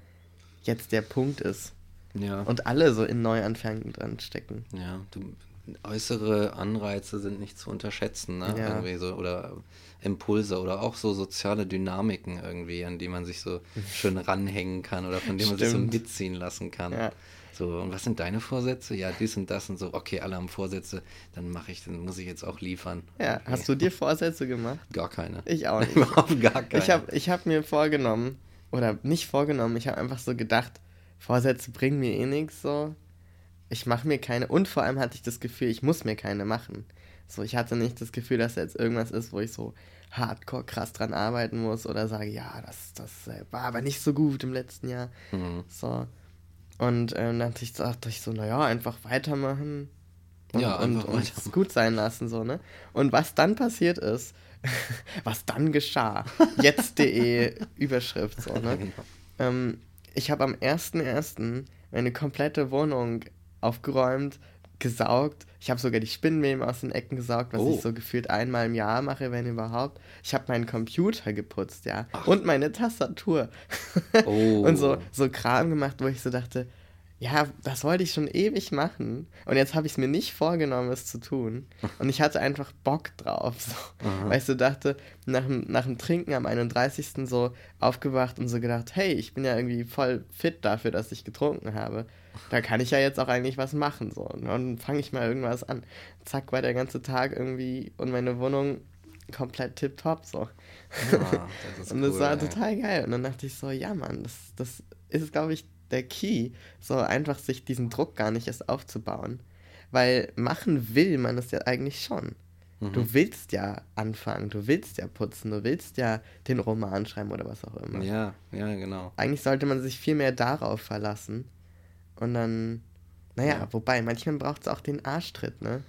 jetzt der Punkt ist. Ja. Und alle so in Neuanfängen dran stecken. Ja, du, äußere Anreize sind nicht zu unterschätzen, ne? Ja. Irgendwie so, oder Impulse oder auch so soziale Dynamiken irgendwie, an die man sich so <laughs> schön ranhängen kann oder von denen man sich so mitziehen lassen kann. Ja. So, und was sind deine Vorsätze? Ja, dies und das und so. Okay, alle haben Vorsätze, dann mache ich, dann muss ich jetzt auch liefern. Ja, okay. hast du dir Vorsätze gemacht? Gar keine. Ich auch <laughs> nicht. Überhaupt gar keine. Ich habe ich hab mir vorgenommen, oder nicht vorgenommen, ich habe einfach so gedacht, Vorsätze bringen mir eh nichts so. Ich mache mir keine, und vor allem hatte ich das Gefühl, ich muss mir keine machen. So, ich hatte nicht das Gefühl, dass jetzt irgendwas ist, wo ich so hardcore krass dran arbeiten muss oder sage, ja, das, das äh, war aber nicht so gut im letzten Jahr. Mhm. So. Und ähm, dann dachte ich so, naja, einfach weitermachen. Und, ja, und, und es gut sein lassen, so, ne? Und was dann passiert ist, <laughs> was dann geschah, jetzt.de <laughs> Überschrift, so, ne? Genau. Ähm, ich habe am 1.1. meine komplette Wohnung aufgeräumt, gesaugt. Ich habe sogar die Spinnenweben aus den Ecken gesaugt, was oh. ich so gefühlt einmal im Jahr mache, wenn überhaupt. Ich habe meinen Computer geputzt, ja. Ach. Und meine Tastatur. <laughs> Oh. und so, so Kram gemacht, wo ich so dachte, ja, das wollte ich schon ewig machen. Und jetzt habe ich es mir nicht vorgenommen, es zu tun. Und ich hatte einfach Bock drauf. So. Weil ich so dachte, nach, nach dem Trinken am 31. so aufgewacht und so gedacht, hey, ich bin ja irgendwie voll fit dafür, dass ich getrunken habe. Da kann ich ja jetzt auch eigentlich was machen. So. Und dann fange ich mal irgendwas an. Zack, war der ganze Tag irgendwie und meine Wohnung komplett tipptopp. So. Ja, das <laughs> und das cool, war ey. total geil. Und dann dachte ich so, ja, Mann, das, das ist, glaube ich, der Key, so einfach sich diesen Druck gar nicht erst aufzubauen. Weil machen will man es ja eigentlich schon. Mhm. Du willst ja anfangen, du willst ja putzen, du willst ja den Roman schreiben oder was auch immer. Ja, ja, genau. Eigentlich sollte man sich viel mehr darauf verlassen. Und dann, naja, ja. wobei, manchmal braucht es auch den Arschtritt, ne?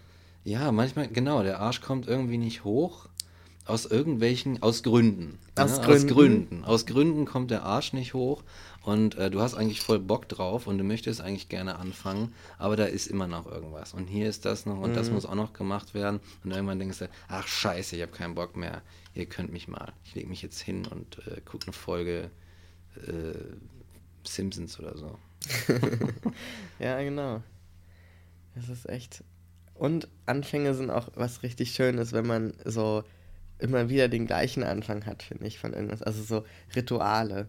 Ja, manchmal, genau, der Arsch kommt irgendwie nicht hoch. Aus irgendwelchen, aus Gründen. Aus, ne? Gründen. aus Gründen. Aus Gründen kommt der Arsch nicht hoch und äh, du hast eigentlich voll Bock drauf und du möchtest eigentlich gerne anfangen, aber da ist immer noch irgendwas. Und hier ist das noch und mhm. das muss auch noch gemacht werden. Und irgendwann denkst du, ach scheiße, ich habe keinen Bock mehr. Ihr könnt mich mal. Ich lege mich jetzt hin und äh, gucke eine Folge äh, Simpsons oder so. <laughs> ja, genau. Das ist echt. Und Anfänge sind auch was richtig Schönes, wenn man so immer wieder den gleichen Anfang hat, finde ich, von irgendwas. Also so Rituale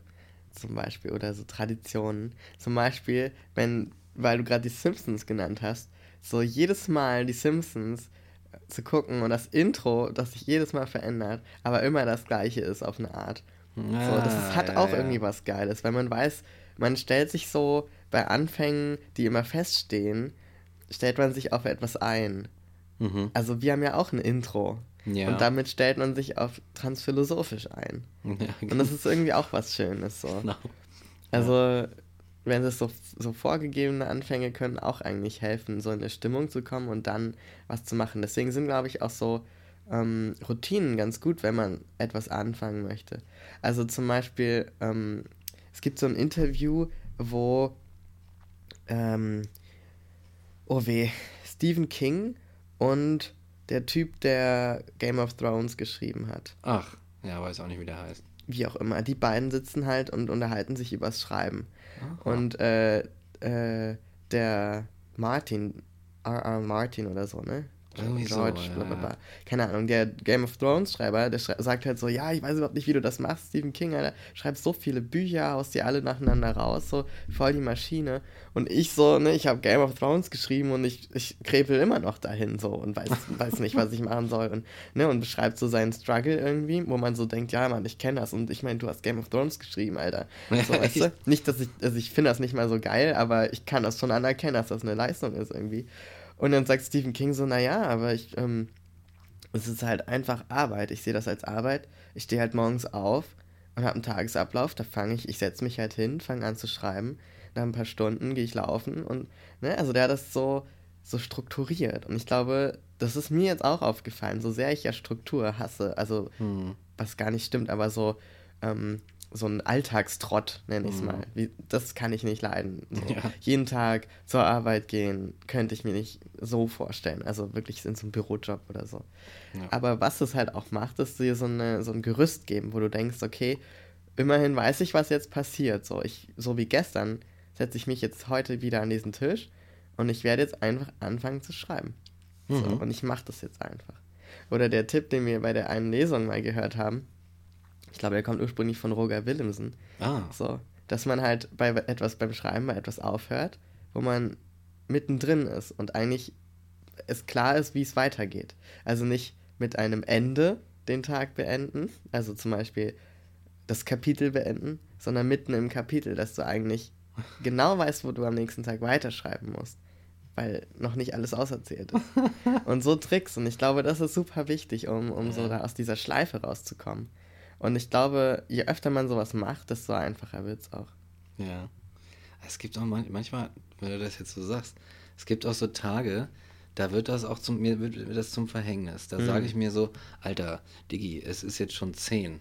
zum Beispiel oder so Traditionen. Zum Beispiel, wenn, weil du gerade die Simpsons genannt hast, so jedes Mal die Simpsons äh, zu gucken und das Intro, das sich jedes Mal verändert, aber immer das gleiche ist auf eine Art. Ah, so, das ist, hat ja, auch ja. irgendwie was Geiles, weil man weiß, man stellt sich so bei Anfängen, die immer feststehen, stellt man sich auf etwas ein. Mhm. Also wir haben ja auch ein Intro. Ja. Und damit stellt man sich auf transphilosophisch ein. Ja, genau. Und das ist irgendwie auch was Schönes. So. Genau. Also, wenn es so, so vorgegebene Anfänge können auch eigentlich helfen, so in eine Stimmung zu kommen und dann was zu machen. Deswegen sind, glaube ich, auch so ähm, Routinen ganz gut, wenn man etwas anfangen möchte. Also zum Beispiel, ähm, es gibt so ein Interview, wo, ähm, oh weh, Stephen King und der Typ, der Game of Thrones geschrieben hat. Ach, ja, weiß auch nicht, wie der heißt. Wie auch immer. Die beiden sitzen halt und unterhalten sich übers Schreiben. Aha. Und äh, äh, der Martin, R.R. Martin oder so, ne? Irgendwie George, so, blablabla. Ja. Keine Ahnung, der Game of Thrones Schreiber, der sagt halt so, ja, ich weiß überhaupt nicht, wie du das machst, Stephen King, Alter, schreibst so viele Bücher, haust die alle nacheinander raus, so voll die Maschine. Und ich so, ne, ich habe Game of Thrones geschrieben und ich, ich krepel immer noch dahin so und weiß, <laughs> weiß nicht, was ich machen soll. Und, ne, und beschreibt so seinen Struggle irgendwie, wo man so denkt, ja, Mann, ich kenne das. Und ich meine, du hast Game of Thrones geschrieben, Alter. So, <laughs> weißt du? Nicht, dass ich, also ich finde das nicht mal so geil, aber ich kann das schon anerkennen, dass das eine Leistung ist irgendwie. Und dann sagt Stephen King so, naja, aber ich, ähm, es ist halt einfach Arbeit. Ich sehe das als Arbeit. Ich stehe halt morgens auf und habe einen Tagesablauf. Da fange ich, ich setze mich halt hin, fange an zu schreiben. Nach ein paar Stunden gehe ich laufen und, ne, also der hat das so, so strukturiert. Und ich glaube, das ist mir jetzt auch aufgefallen, so sehr ich ja Struktur hasse, also hm. was gar nicht stimmt, aber so, ähm, so ein Alltagstrott, nenne ich es mhm. mal. Wie, das kann ich nicht leiden. So. Ja. Jeden Tag zur Arbeit gehen, könnte ich mir nicht so vorstellen. Also wirklich in so einem Bürojob oder so. Ja. Aber was es halt auch macht, ist dir so, eine, so ein Gerüst geben, wo du denkst, okay, immerhin weiß ich, was jetzt passiert. So, ich, so wie gestern setze ich mich jetzt heute wieder an diesen Tisch und ich werde jetzt einfach anfangen zu schreiben. Mhm. So, und ich mache das jetzt einfach. Oder der Tipp, den wir bei der einen Lesung mal gehört haben, ich glaube, er kommt ursprünglich von Roger Willemsen. Ah. So, dass man halt bei etwas beim Schreiben bei etwas aufhört, wo man mittendrin ist und eigentlich es klar ist, wie es weitergeht. Also nicht mit einem Ende den Tag beenden, also zum Beispiel das Kapitel beenden, sondern mitten im Kapitel, dass du eigentlich <laughs> genau weißt, wo du am nächsten Tag weiterschreiben musst. weil noch nicht alles auserzählt ist. <laughs> und so Tricks. Und ich glaube, das ist super wichtig, um, um so da aus dieser Schleife rauszukommen. Und ich glaube, je öfter man sowas macht, desto einfacher wird es auch. Ja. Es gibt auch manchmal, wenn du das jetzt so sagst, es gibt auch so Tage, da wird das auch zum, mir wird, das zum Verhängnis. Da mhm. sage ich mir so, Alter, Diggi, es ist jetzt schon zehn.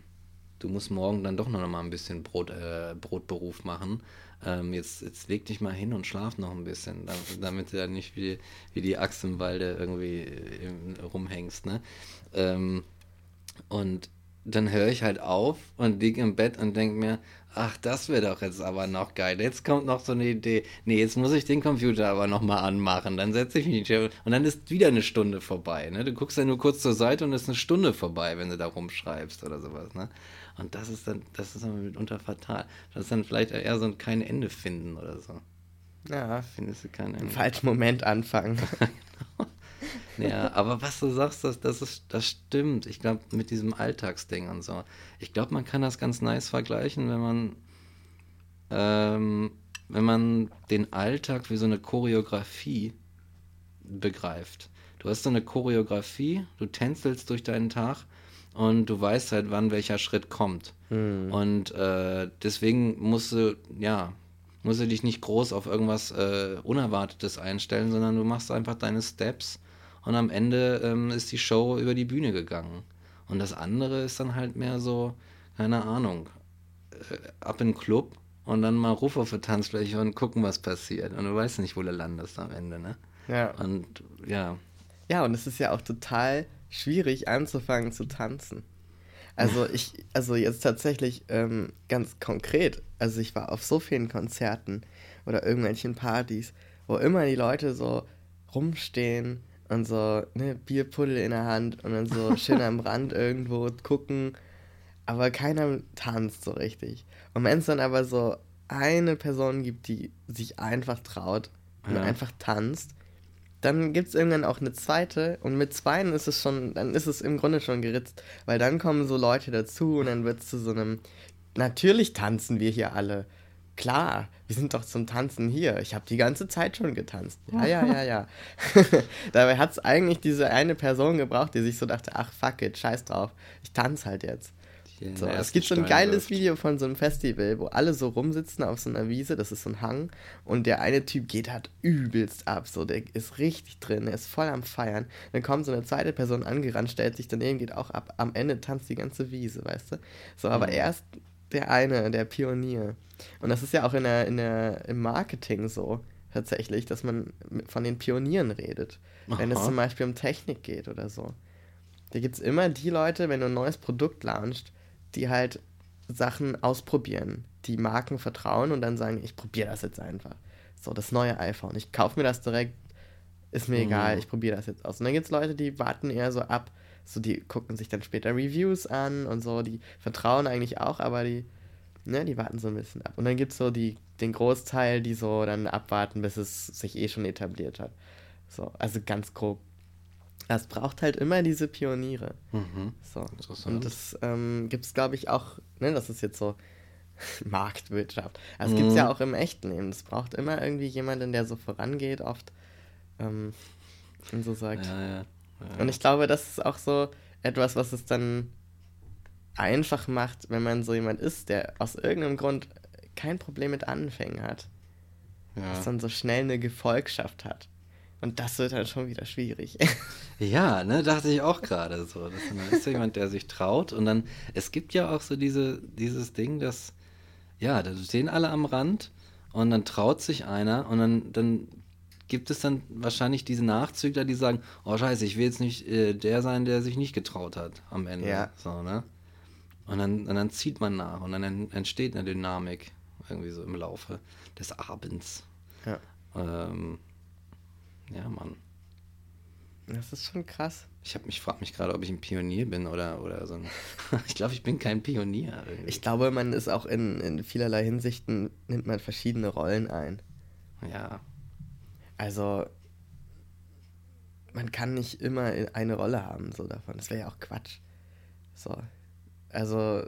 Du musst morgen dann doch noch mal ein bisschen Brot, äh, Brotberuf machen. Ähm, jetzt, jetzt leg dich mal hin und schlaf noch ein bisschen, damit, du dann nicht wie, wie die Axt im Walde irgendwie äh, rumhängst. Ne? Ähm, und dann höre ich halt auf und liege im Bett und denke mir, ach, das wäre doch jetzt aber noch geil. Jetzt kommt noch so eine Idee. Nee, jetzt muss ich den Computer aber nochmal anmachen. Dann setze ich mich und dann ist wieder eine Stunde vorbei. Ne? Du guckst ja nur kurz zur Seite und ist eine Stunde vorbei, wenn du da rumschreibst oder sowas. Ne? Und das ist dann, das ist dann mitunter fatal. Das ist dann vielleicht eher so ein kein Ende finden oder so. Ja. Findest du kein Ende. Im falschen Moment anfangen. <laughs> <laughs> genau. Ja, aber was du sagst, das, das, ist, das stimmt. Ich glaube, mit diesem Alltagsding und so. Ich glaube, man kann das ganz nice vergleichen, wenn man, ähm, wenn man den Alltag wie so eine Choreografie begreift. Du hast so eine Choreografie, du tänzelst durch deinen Tag und du weißt halt, wann welcher Schritt kommt. Mhm. Und äh, deswegen musst du, ja, musst du dich nicht groß auf irgendwas äh, Unerwartetes einstellen, sondern du machst einfach deine Steps und am Ende ähm, ist die Show über die Bühne gegangen. Und das andere ist dann halt mehr so, keine Ahnung, äh, ab in den Club und dann mal Ruf auf die Tanzfläche und gucken, was passiert. Und du weißt nicht, wo du landest am Ende, ne? Ja. Und ja. Ja, und es ist ja auch total schwierig anzufangen zu tanzen. Also <laughs> ich, also jetzt tatsächlich ähm, ganz konkret, also ich war auf so vielen Konzerten oder irgendwelchen Partys, wo immer die Leute so rumstehen und so, ne, Bierpuddel in der Hand und dann so schön am <laughs> Rand irgendwo gucken, aber keiner tanzt so richtig. Und wenn es dann aber so eine Person gibt, die sich einfach traut und ja. einfach tanzt, dann gibt es irgendwann auch eine zweite und mit zweien ist es schon, dann ist es im Grunde schon geritzt, weil dann kommen so Leute dazu und dann wird es zu so einem, natürlich tanzen wir hier alle Klar, wir sind doch zum Tanzen hier. Ich habe die ganze Zeit schon getanzt. Ja, ja, ja, ja. <laughs> Dabei hat es eigentlich diese eine Person gebraucht, die sich so dachte, ach fuck it, scheiß drauf, ich tanze halt jetzt. So, es gibt so ein geiles Video von so einem Festival, wo alle so rumsitzen auf so einer Wiese, das ist so ein Hang, und der eine Typ geht halt übelst ab, so, der ist richtig drin, der ist voll am Feiern. Dann kommt so eine zweite Person angerannt, stellt sich daneben, geht auch ab, am Ende tanzt die ganze Wiese, weißt du? So, aber mhm. erst der eine, der Pionier. Und das ist ja auch in der, in der, im Marketing so tatsächlich, dass man von den Pionieren redet. Aha. Wenn es zum Beispiel um Technik geht oder so. Da gibt es immer die Leute, wenn du ein neues Produkt launchst, die halt Sachen ausprobieren, die Marken vertrauen und dann sagen, ich probiere das jetzt einfach. So, das neue iPhone. Ich kaufe mir das direkt, ist mir mhm. egal, ich probiere das jetzt aus. Und dann gibt es Leute, die warten eher so ab, so die gucken sich dann später Reviews an und so, die vertrauen eigentlich auch, aber die, ne, die warten so ein bisschen ab. Und dann gibt es so die, den Großteil, die so dann abwarten, bis es sich eh schon etabliert hat. So, also ganz grob. Es braucht halt immer diese Pioniere. Mhm. So. Und das ähm, gibt es, glaube ich, auch, ne, das ist jetzt so <laughs> Marktwirtschaft. Also mhm. gibt es ja auch im echten Leben. Es braucht immer irgendwie jemanden, der so vorangeht, oft ähm, und so sagt. Ja, ja. Und ich glaube, das ist auch so etwas, was es dann einfach macht, wenn man so jemand ist, der aus irgendeinem Grund kein Problem mit Anfängen hat. Ja. Dass dann so schnell eine Gefolgschaft hat. Und das wird dann schon wieder schwierig. <laughs> Ja, ne, dachte ich auch gerade so. Das ist jemand, der sich traut. Und dann, es gibt ja auch so diese, dieses Ding, dass, ja, da stehen alle am Rand und dann traut sich einer und dann, dann gibt es dann wahrscheinlich diese Nachzügler, die sagen, oh scheiße, ich will jetzt nicht äh, der sein, der sich nicht getraut hat am Ende. Ja. So, ne? Und dann, und dann zieht man nach und dann entsteht eine Dynamik irgendwie so im Laufe des Abends. Ja. Ähm, ja, Mann. Das ist schon krass. Ich habe mich frage mich gerade, ob ich ein Pionier bin oder, oder so ein. <laughs> ich glaube, ich bin kein Pionier. Irgendwie. Ich glaube, man ist auch in, in vielerlei Hinsichten, nimmt man verschiedene Rollen ein. Ja, also, man kann nicht immer eine Rolle haben, so davon. Das wäre ja auch Quatsch. So. Also,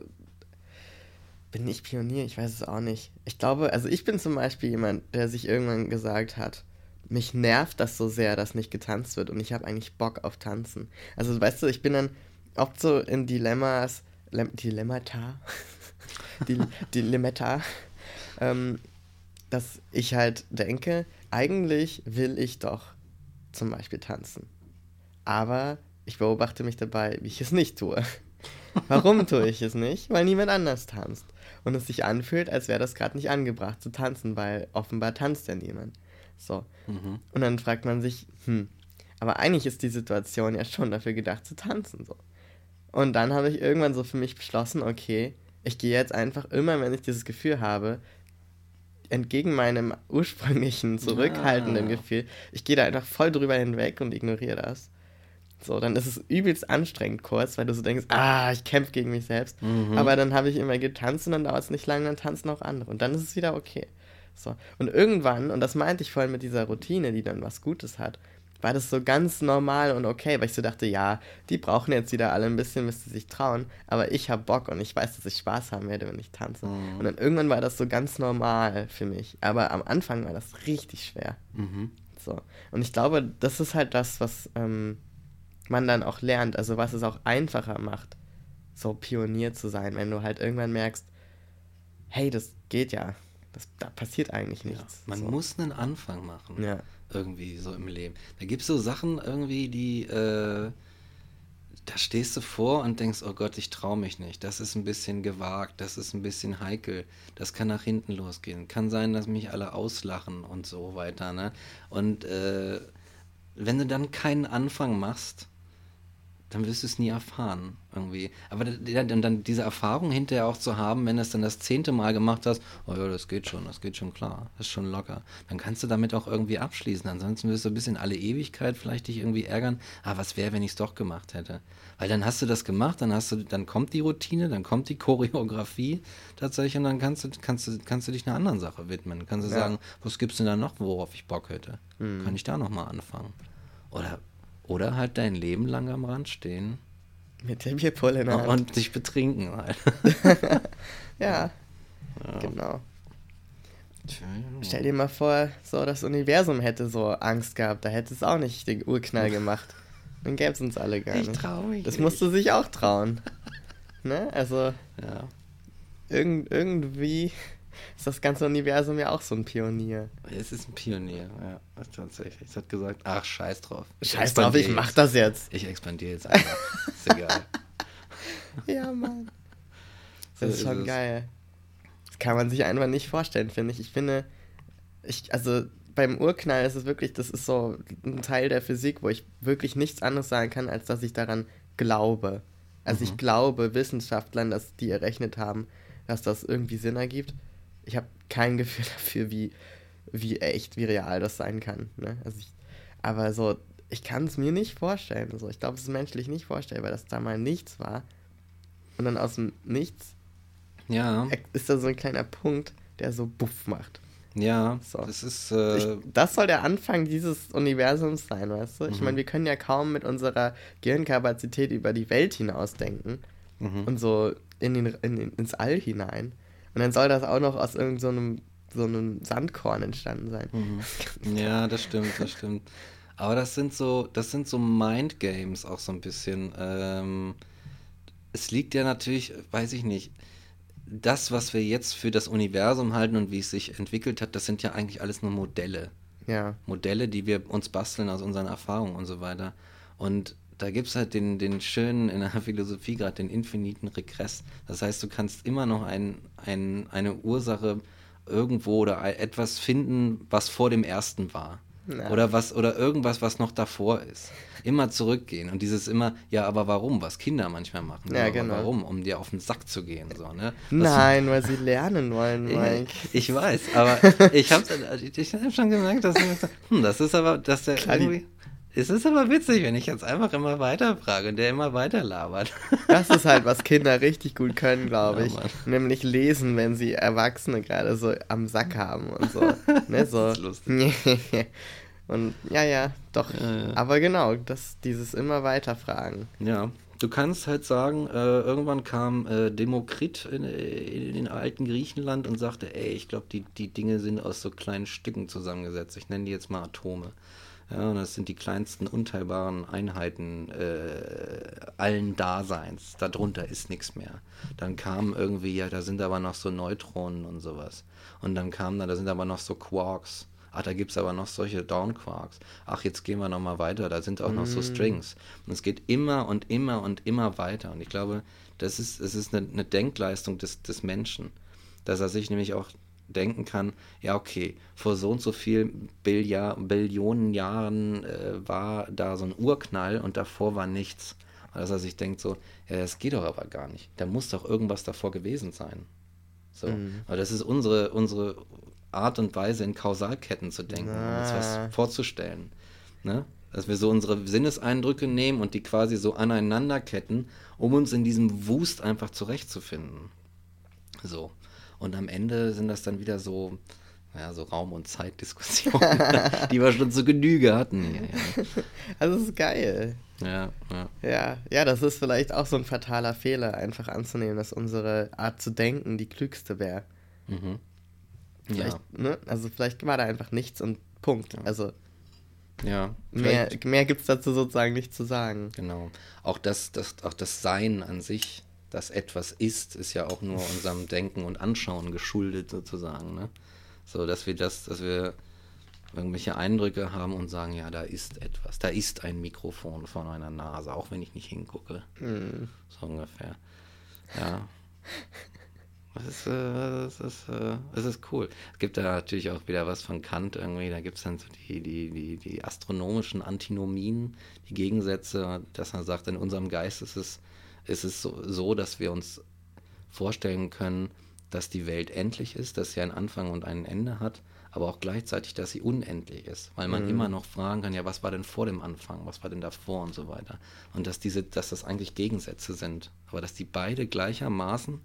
bin ich Pionier? Ich weiß es auch nicht. Ich glaube, also ich bin zum Beispiel jemand, der sich irgendwann gesagt hat, mich nervt das so sehr, dass nicht getanzt wird und ich habe eigentlich Bock auf Tanzen. Also weißt du, ich bin dann oft so in Dilemmas, Lem Dilemmata, <laughs> Dilemmata, ähm, dass ich halt denke, eigentlich will ich doch zum Beispiel tanzen. Aber ich beobachte mich dabei, wie ich es nicht tue. <laughs> Warum tue ich es nicht? Weil niemand anders tanzt. Und es sich anfühlt, als wäre das gerade nicht angebracht zu tanzen, weil offenbar tanzt ja niemand. So. Mhm. Und dann fragt man sich, hm, aber eigentlich ist die Situation ja schon dafür gedacht zu tanzen. So. Und dann habe ich irgendwann so für mich beschlossen, okay, ich gehe jetzt einfach immer, wenn ich dieses Gefühl habe, entgegen meinem ursprünglichen, zurückhaltenden ah. Gefühl, ich gehe da einfach voll drüber hinweg und ignoriere das. So, dann ist es übelst anstrengend kurz, weil du so denkst, ah, ich kämpfe gegen mich selbst. Mhm. Aber dann habe ich immer getanzt und dann dauert es nicht lange, dann tanzen auch andere. Und dann ist es wieder okay. So. Und irgendwann, und das meinte ich vorhin mit dieser Routine, die dann was Gutes hat, war das so ganz normal und okay, weil ich so dachte, ja, die brauchen jetzt wieder alle ein bisschen, müsste sich trauen, aber ich habe Bock und ich weiß, dass ich Spaß haben werde, wenn ich tanze. Mhm. Und dann irgendwann war das so ganz normal für mich, aber am Anfang war das richtig schwer. Mhm. So. Und ich glaube, das ist halt das, was ähm, man dann auch lernt, also was es auch einfacher macht, so Pionier zu sein, wenn du halt irgendwann merkst, hey, das geht ja, das, da passiert eigentlich nichts. Ja, man so. muss einen Anfang machen. Ja irgendwie so im Leben. Da gibt es so Sachen irgendwie, die, äh, da stehst du vor und denkst, oh Gott, ich traue mich nicht. Das ist ein bisschen gewagt, das ist ein bisschen heikel, das kann nach hinten losgehen. Kann sein, dass mich alle auslachen und so weiter. Ne? Und äh, wenn du dann keinen Anfang machst, dann wirst du es nie erfahren irgendwie. Aber dann, dann diese Erfahrung hinterher auch zu haben, wenn du es dann das zehnte Mal gemacht hast, oh ja, das geht schon, das geht schon klar, das ist schon locker. Dann kannst du damit auch irgendwie abschließen. Ansonsten wirst du ein bisschen alle Ewigkeit vielleicht dich irgendwie ärgern. Ah, was wäre, wenn ich es doch gemacht hätte? Weil dann hast du das gemacht, dann hast du, dann kommt die Routine, dann kommt die Choreografie tatsächlich und dann kannst du, kannst du, kannst du dich einer anderen Sache widmen. Kannst du ja. sagen, was gibt's denn da noch, worauf ich Bock hätte? Mhm. Kann ich da nochmal anfangen? Oder oder halt dein Leben lang am Rand stehen. Mit der Bierpulle in der Hand. Und sich betrinken halt. <laughs> ja, ja, genau. Stell dir mal vor, so das Universum hätte so Angst gehabt, da hätte es auch nicht den Urknall gemacht. Dann gäbe es uns alle gar nicht. Ich trau mich. Das nicht. musst du sich auch trauen. ne? Also. Ja. Irgend, irgendwie ist das ganze Universum ja auch so ein Pionier. Es ist ein Pionier, ja, tatsächlich. Es hat gesagt, ach, scheiß drauf. Ich scheiß drauf, ich mach das jetzt. Ich expandiere jetzt einfach. ist egal. <laughs> ja, Mann. Das so ist schon ist geil. Das kann man sich einfach nicht vorstellen, finde ich. Ich finde, ich, also beim Urknall ist es wirklich, das ist so ein Teil der Physik, wo ich wirklich nichts anderes sagen kann, als dass ich daran glaube. Also mhm. ich glaube Wissenschaftlern, dass die errechnet haben, dass das irgendwie Sinn ergibt ich habe kein Gefühl <laughs> dafür, wie, wie echt, wie real das sein kann. Ne? Also ich, aber so, ich kann es mir nicht vorstellen. Also ich glaube, es ist menschlich nicht vorstellbar, weil das da mal nichts war. Und dann aus dem Nichts ja. ist da so ein kleiner Punkt, der so buff macht. Ja, so. das ist. Äh ich, das soll der Anfang dieses Universums sein, weißt du? Ich mhm. meine, wir können ja kaum mit unserer Gehirnkapazität über die Welt hinausdenken mhm. und so in den, in, ins All hinein. Und dann soll das auch noch aus irgendeinem so, so einem Sandkorn entstanden sein. Mhm. Ja, das stimmt, das stimmt. Aber das sind so, das sind so Mindgames auch so ein bisschen. Ähm, es liegt ja natürlich, weiß ich nicht, das, was wir jetzt für das Universum halten und wie es sich entwickelt hat, das sind ja eigentlich alles nur Modelle. Ja. Modelle, die wir uns basteln aus unseren Erfahrungen und so weiter. Und da gibt es halt den, den schönen, in der <laughs> Philosophie gerade, den infiniten Regress. Das heißt, du kannst immer noch ein, ein, eine Ursache irgendwo oder etwas finden, was vor dem ersten war. Ja. Oder was, oder irgendwas, was noch davor ist. Immer zurückgehen. Und dieses immer, ja, aber warum? Was Kinder manchmal machen. Ja, genau. Warum? Um dir auf den Sack zu gehen. So, ne? Nein, weil sie lernen wollen, <laughs> Mike. Ich, ich weiß, aber <laughs> ich habe ich hab schon gemerkt, dass hm, das ist aber, dass der Klar, irgendwie. Es ist aber witzig, wenn ich jetzt einfach immer weiter frage und der immer weiter labert. <laughs> Das ist halt, was Kinder richtig gut können, glaube ich. Ja, Nämlich lesen, wenn sie Erwachsene gerade so am Sack haben und so. Ne, <laughs> so. Das ist lustig. <laughs> und ja, ja, doch. Ja, ja. Aber genau, das, dieses immer weiter fragen. Ja, Du kannst halt sagen, äh, irgendwann kam äh, Demokrit in, in, in alten Griechenland und sagte, ey, ich glaube, die, die Dinge sind aus so kleinen Stücken zusammengesetzt. Ich nenne die jetzt mal Atome. Ja, und das sind die kleinsten unteilbaren Einheiten äh, allen Daseins. Darunter ist nichts mehr. Dann kam irgendwie, ja, da sind aber noch so Neutronen und sowas. Und dann kam da, da sind aber noch so Quarks. Ach, da gibt es aber noch solche Downquarks. Ach, jetzt gehen wir nochmal weiter, da sind auch noch so mm. Strings. Und es geht immer und immer und immer weiter. Und ich glaube, das ist, es ist eine, eine Denkleistung des, des Menschen, dass er sich nämlich auch denken kann, ja, okay, vor so und so vielen Billiard, Billionen Jahren äh, war da so ein Urknall und davor war nichts. Und dass er sich denkt so, ja, das geht doch aber gar nicht. Da muss doch irgendwas davor gewesen sein. So. Mhm. Aber das ist unsere, unsere Art und Weise, in Kausalketten zu denken, um uns was vorzustellen. Ne? Dass wir so unsere Sinneseindrücke nehmen und die quasi so aneinanderketten, um uns in diesem Wust einfach zurechtzufinden. So. Und am Ende sind das dann wieder so, ja, so Raum- und Zeitdiskussionen, <laughs> die wir schon zu Genüge hatten. Hier, ja. Also ist geil. Ja, ja. Ja, ja, das ist vielleicht auch so ein fataler Fehler, einfach anzunehmen, dass unsere Art zu denken die klügste wäre. Mhm. Vielleicht, ja. ne? Also vielleicht war da einfach nichts und Punkt. Ja. Also ja, mehr, mehr gibt es dazu sozusagen nicht zu sagen. Genau. Auch das, das, auch das Sein an sich, das etwas ist, ist ja auch nur unserem Denken und Anschauen geschuldet sozusagen. Ne? So, dass wir das, dass wir irgendwelche Eindrücke haben und sagen, ja, da ist etwas, da ist ein Mikrofon vor meiner Nase, auch wenn ich nicht hingucke. Mhm. So ungefähr. Ja. Das ist, äh, das, ist, äh, das ist cool. Es gibt da natürlich auch wieder was von Kant irgendwie. Da gibt es dann so die, die, die, die astronomischen Antinomien, die Gegensätze, dass man sagt, in unserem Geist ist es, ist es so, so, dass wir uns vorstellen können, dass die Welt endlich ist, dass sie einen Anfang und ein Ende hat, aber auch gleichzeitig, dass sie unendlich ist, weil man mhm. immer noch fragen kann, ja, was war denn vor dem Anfang, was war denn davor und so weiter. Und dass diese, dass das eigentlich Gegensätze sind, aber dass die beide gleichermaßen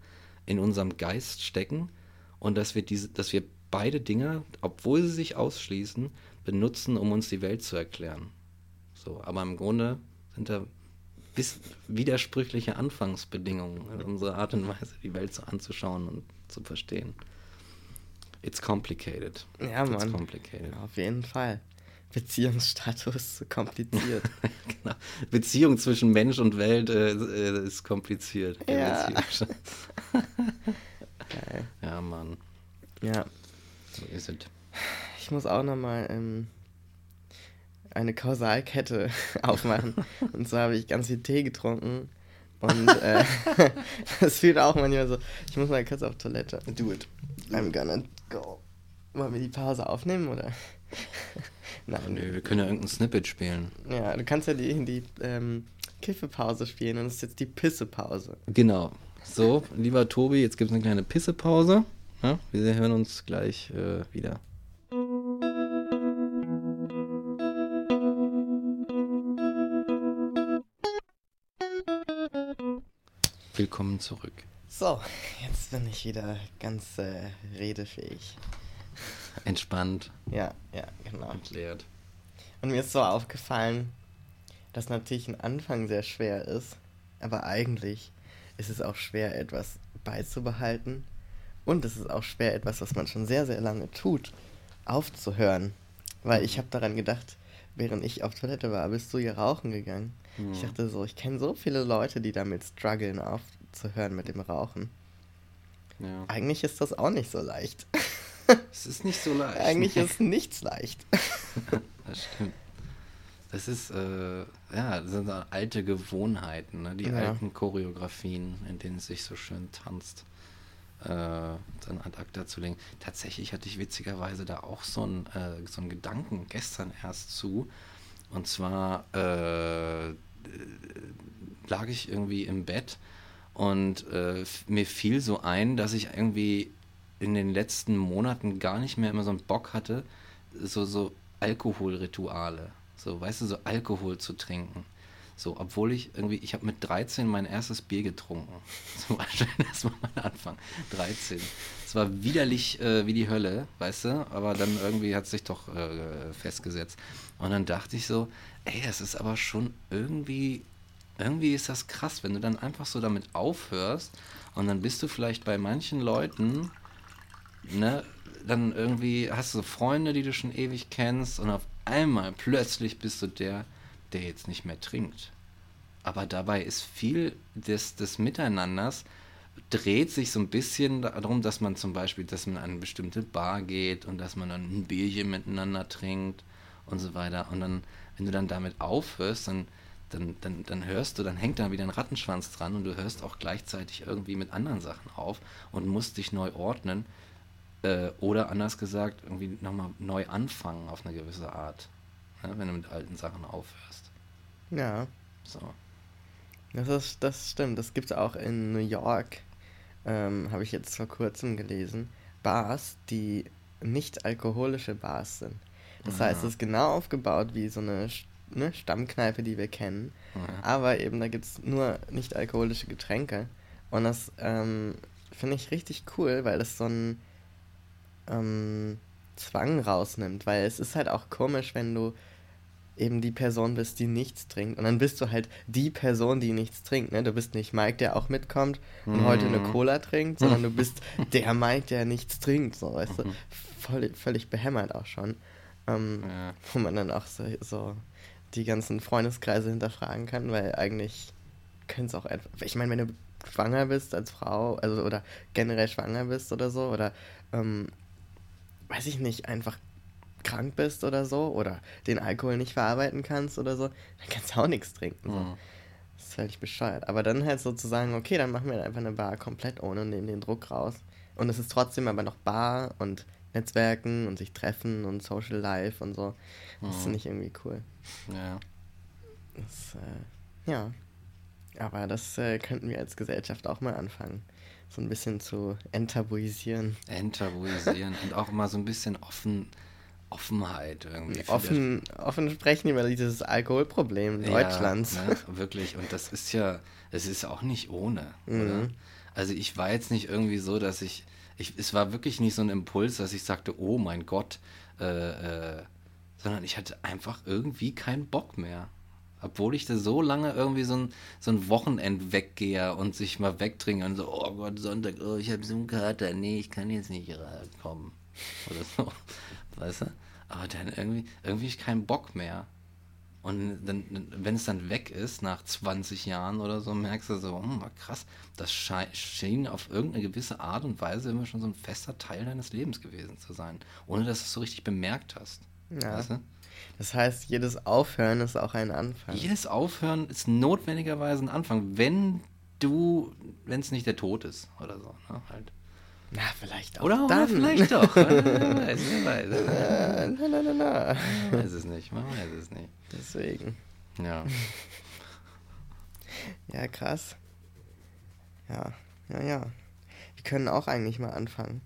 in unserem Geist stecken und dass wir diese, dass wir beide Dinge, obwohl sie sich ausschließen, benutzen, um uns die Welt zu erklären. So, aber im Grunde sind da widersprüchliche Anfangsbedingungen in unserer Art und Weise, die Welt so anzuschauen und zu verstehen. It's complicated. Ja, Mann. It's complicated. Auf jeden Fall. Beziehungsstatus <laughs> kompliziert. <laughs> genau. Beziehung zwischen Mensch und Welt äh, äh ist kompliziert. Ja. Ja, <laughs> Mann. Ja. So ist es. Ich muss auch nochmal ähm, eine Kausalkette <laughs> aufmachen. <laughs> und zwar habe ich ganz viel Tee getrunken. Und äh, <laughs> es fühlt auch manchmal so, ich muss mal kurz auf Toilette. Do it. I'm gonna go. Wollen wir die Pause aufnehmen, oder? Nein. Nö, wir können ja irgendein Snippet spielen. Ja, du kannst ja die, die ähm, Kiffepause spielen und das ist jetzt die Pissepause. Genau. So, lieber Tobi, jetzt gibt es eine kleine Pissepause. Ja, wir hören uns gleich äh, wieder. Willkommen zurück. So, jetzt bin ich wieder ganz äh, redefähig. Entspannt. Ja, ja, genau. Entleert. Und mir ist so aufgefallen, dass natürlich ein Anfang sehr schwer ist, aber eigentlich ist es auch schwer, etwas beizubehalten. Und es ist auch schwer, etwas, was man schon sehr, sehr lange tut, aufzuhören. Weil ich habe daran gedacht, während ich auf Toilette war, bist du hier rauchen gegangen. Mhm. Ich dachte so, ich kenne so viele Leute, die damit strugglen, aufzuhören mit dem Rauchen. Ja. Eigentlich ist das auch nicht so leicht. <laughs> Es ist nicht so leicht. Eigentlich ist nichts leicht. <laughs> das stimmt. Das ist, äh, ja, das sind alte Gewohnheiten, ne? die ja. alten Choreografien, in denen es sich so schön tanzt, äh, dann ad acta zu legen. Tatsächlich hatte ich witzigerweise da auch so einen äh, so Gedanken gestern erst zu. Und zwar äh, lag ich irgendwie im Bett und äh, mir fiel so ein, dass ich irgendwie in den letzten Monaten gar nicht mehr immer so einen Bock hatte, so, so Alkoholrituale. So, weißt du, so Alkohol zu trinken. So, obwohl ich irgendwie, ich habe mit 13 mein erstes Bier getrunken. <laughs> Zum Beispiel, das war mein Anfang. 13. Es war widerlich äh, wie die Hölle, weißt du, aber dann irgendwie hat es sich doch äh, festgesetzt. Und dann dachte ich so, ey, das ist aber schon irgendwie irgendwie ist das krass, wenn du dann einfach so damit aufhörst und dann bist du vielleicht bei manchen Leuten, ne, dann irgendwie hast du Freunde, die du schon ewig kennst und auf einmal plötzlich bist du der, der jetzt nicht mehr trinkt. Aber dabei ist viel des, des Miteinanders dreht sich so ein bisschen darum, dass man zum Beispiel, dass man an eine bestimmte Bar geht und dass man dann ein Bierchen miteinander trinkt und so weiter. Und dann, wenn du dann damit aufhörst, dann, dann, dann, dann hörst du, dann hängt da wieder ein Rattenschwanz dran und du hörst auch gleichzeitig irgendwie mit anderen Sachen auf und musst dich neu ordnen. Äh, oder anders gesagt, irgendwie nochmal neu anfangen auf eine gewisse Art. Ja, wenn du mit alten Sachen aufhörst. Ja. So. Das, ist, das stimmt. Das gibt es auch in New York, ähm, habe ich jetzt vor kurzem gelesen, Bars, die nicht alkoholische Bars sind. Das ja. heißt, es ist genau aufgebaut wie so eine ne, Stammkneipe, die wir kennen. Ja. Aber eben, da gibt es nur nicht alkoholische Getränke. Und das ähm, finde ich richtig cool, weil das so ein ähm, Zwang rausnimmt. Weil es ist halt auch komisch, wenn du eben die Person bist, die nichts trinkt. Und dann bist du halt die Person, die nichts trinkt. Ne? Du bist nicht Mike, der auch mitkommt und mm. heute eine Cola trinkt, sondern du bist <laughs> der Mike, der nichts trinkt. So, weißt du? Voll, völlig behämmert auch schon. Ähm, ja. Wo man dann auch so, so die ganzen Freundeskreise hinterfragen kann, weil eigentlich können es auch etwa. Ich meine, wenn du schwanger bist als Frau, also oder generell schwanger bist oder so, oder ähm, weiß ich nicht, einfach krank bist oder so oder den Alkohol nicht verarbeiten kannst oder so, dann kannst du auch nichts trinken. So. Mhm. Das ist völlig bescheuert. Aber dann halt sozusagen, okay, dann machen wir einfach eine Bar komplett ohne und nehmen den Druck raus. Und es ist trotzdem aber noch Bar und Netzwerken und sich treffen und Social Life und so. Das mhm. finde ich irgendwie cool. Ja. Das, äh, ja. Aber das äh, könnten wir als Gesellschaft auch mal anfangen. So ein bisschen zu enttabuisieren. Enttabuisieren <laughs> und auch mal so ein bisschen offen Offenheit irgendwie. Offen, offen sprechen über dieses Alkoholproblem Deutschlands. Ja, ne, wirklich. Und das ist ja, es ist auch nicht ohne, mhm. oder? Also ich war jetzt nicht irgendwie so, dass ich, ich, es war wirklich nicht so ein Impuls, dass ich sagte, oh mein Gott, äh, äh, sondern ich hatte einfach irgendwie keinen Bock mehr. Obwohl ich da so lange irgendwie so ein, so ein Wochenend weggehe und sich mal wegtrinke und so, oh Gott, Sonntag, oh, ich habe so einen Kater, nee, ich kann jetzt nicht kommen. Oder so. Weißt du? Aber dann irgendwie, irgendwie ich keinen Bock mehr. Und dann, wenn es dann weg ist, nach 20 Jahren oder so, merkst du so, hm, krass, das schien auf irgendeine gewisse Art und Weise immer schon so ein fester Teil deines Lebens gewesen zu sein, ohne dass du es so richtig bemerkt hast. Ja. Weißt du? Das heißt, jedes Aufhören ist auch ein Anfang. Jedes Aufhören ist notwendigerweise ein Anfang, wenn du, wenn es nicht der Tod ist oder so, ne? Halt. Na, vielleicht auch. Oder, oder vielleicht doch. wer <laughs> weiß, wer weiß. Na, na, na, na. Man weiß es nicht, man weiß es nicht. Deswegen. Ja. <laughs> ja, krass. Ja, ja, ja. Wir können auch eigentlich mal anfangen.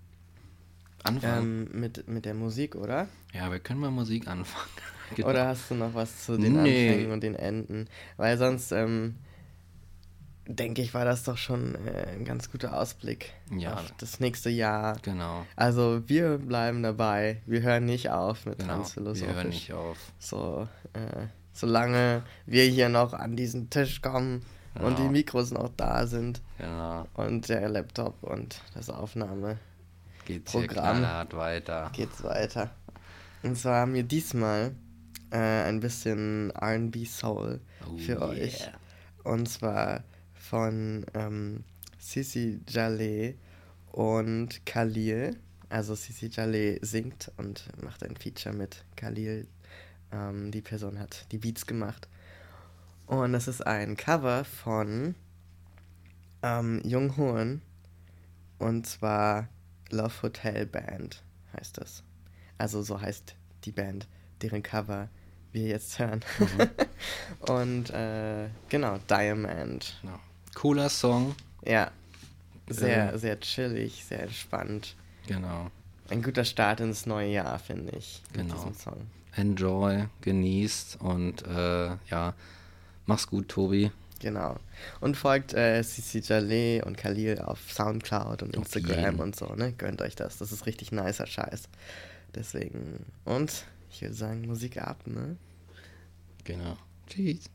Anfangen? Ähm, mit, mit der Musik, oder? Ja, wir können mal Musik anfangen. <laughs> genau. Oder hast du noch was zu den nee. Anfängen und den Enden? Weil sonst, ähm, denke ich, war das doch schon äh, ein ganz guter Ausblick ja. auf das nächste Jahr. Genau. Also wir bleiben dabei. Wir hören nicht auf mit genau. Transphilosophisch. Wir hören nicht auf. So, äh, solange wir hier noch an diesen Tisch kommen genau. und die Mikros noch da sind genau. und der Laptop und das Aufnahme geht's Programm weiter. Geht's weiter. Und zwar haben wir diesmal äh, ein bisschen R&B Soul oh, für yeah. euch. Und zwar von ähm, Sisi Jaleh und Khalil. Also Sisi Jaleh singt und macht ein Feature mit Khalil. Ähm, die Person hat die Beats gemacht. Und es ist ein Cover von ähm, Jung Hoon. Und zwar Love Hotel Band heißt das. Also so heißt die Band, deren Cover wir jetzt hören. Mhm. <laughs> und äh, genau, Diamond. Ja. Cooler Song. Ja. Sehr, äh, sehr chillig, sehr entspannt. Genau. Ein guter Start ins neue Jahr, finde ich. Genau. Enjoy, genießt und äh, ja, mach's gut, Tobi. Genau. Und folgt äh, Cici Jaleh und Khalil auf Soundcloud und Instagram und so, ne? Gönnt euch das. Das ist richtig nicer Scheiß. Deswegen. Und ich würde sagen, Musik ab, ne? Genau. Tschüss.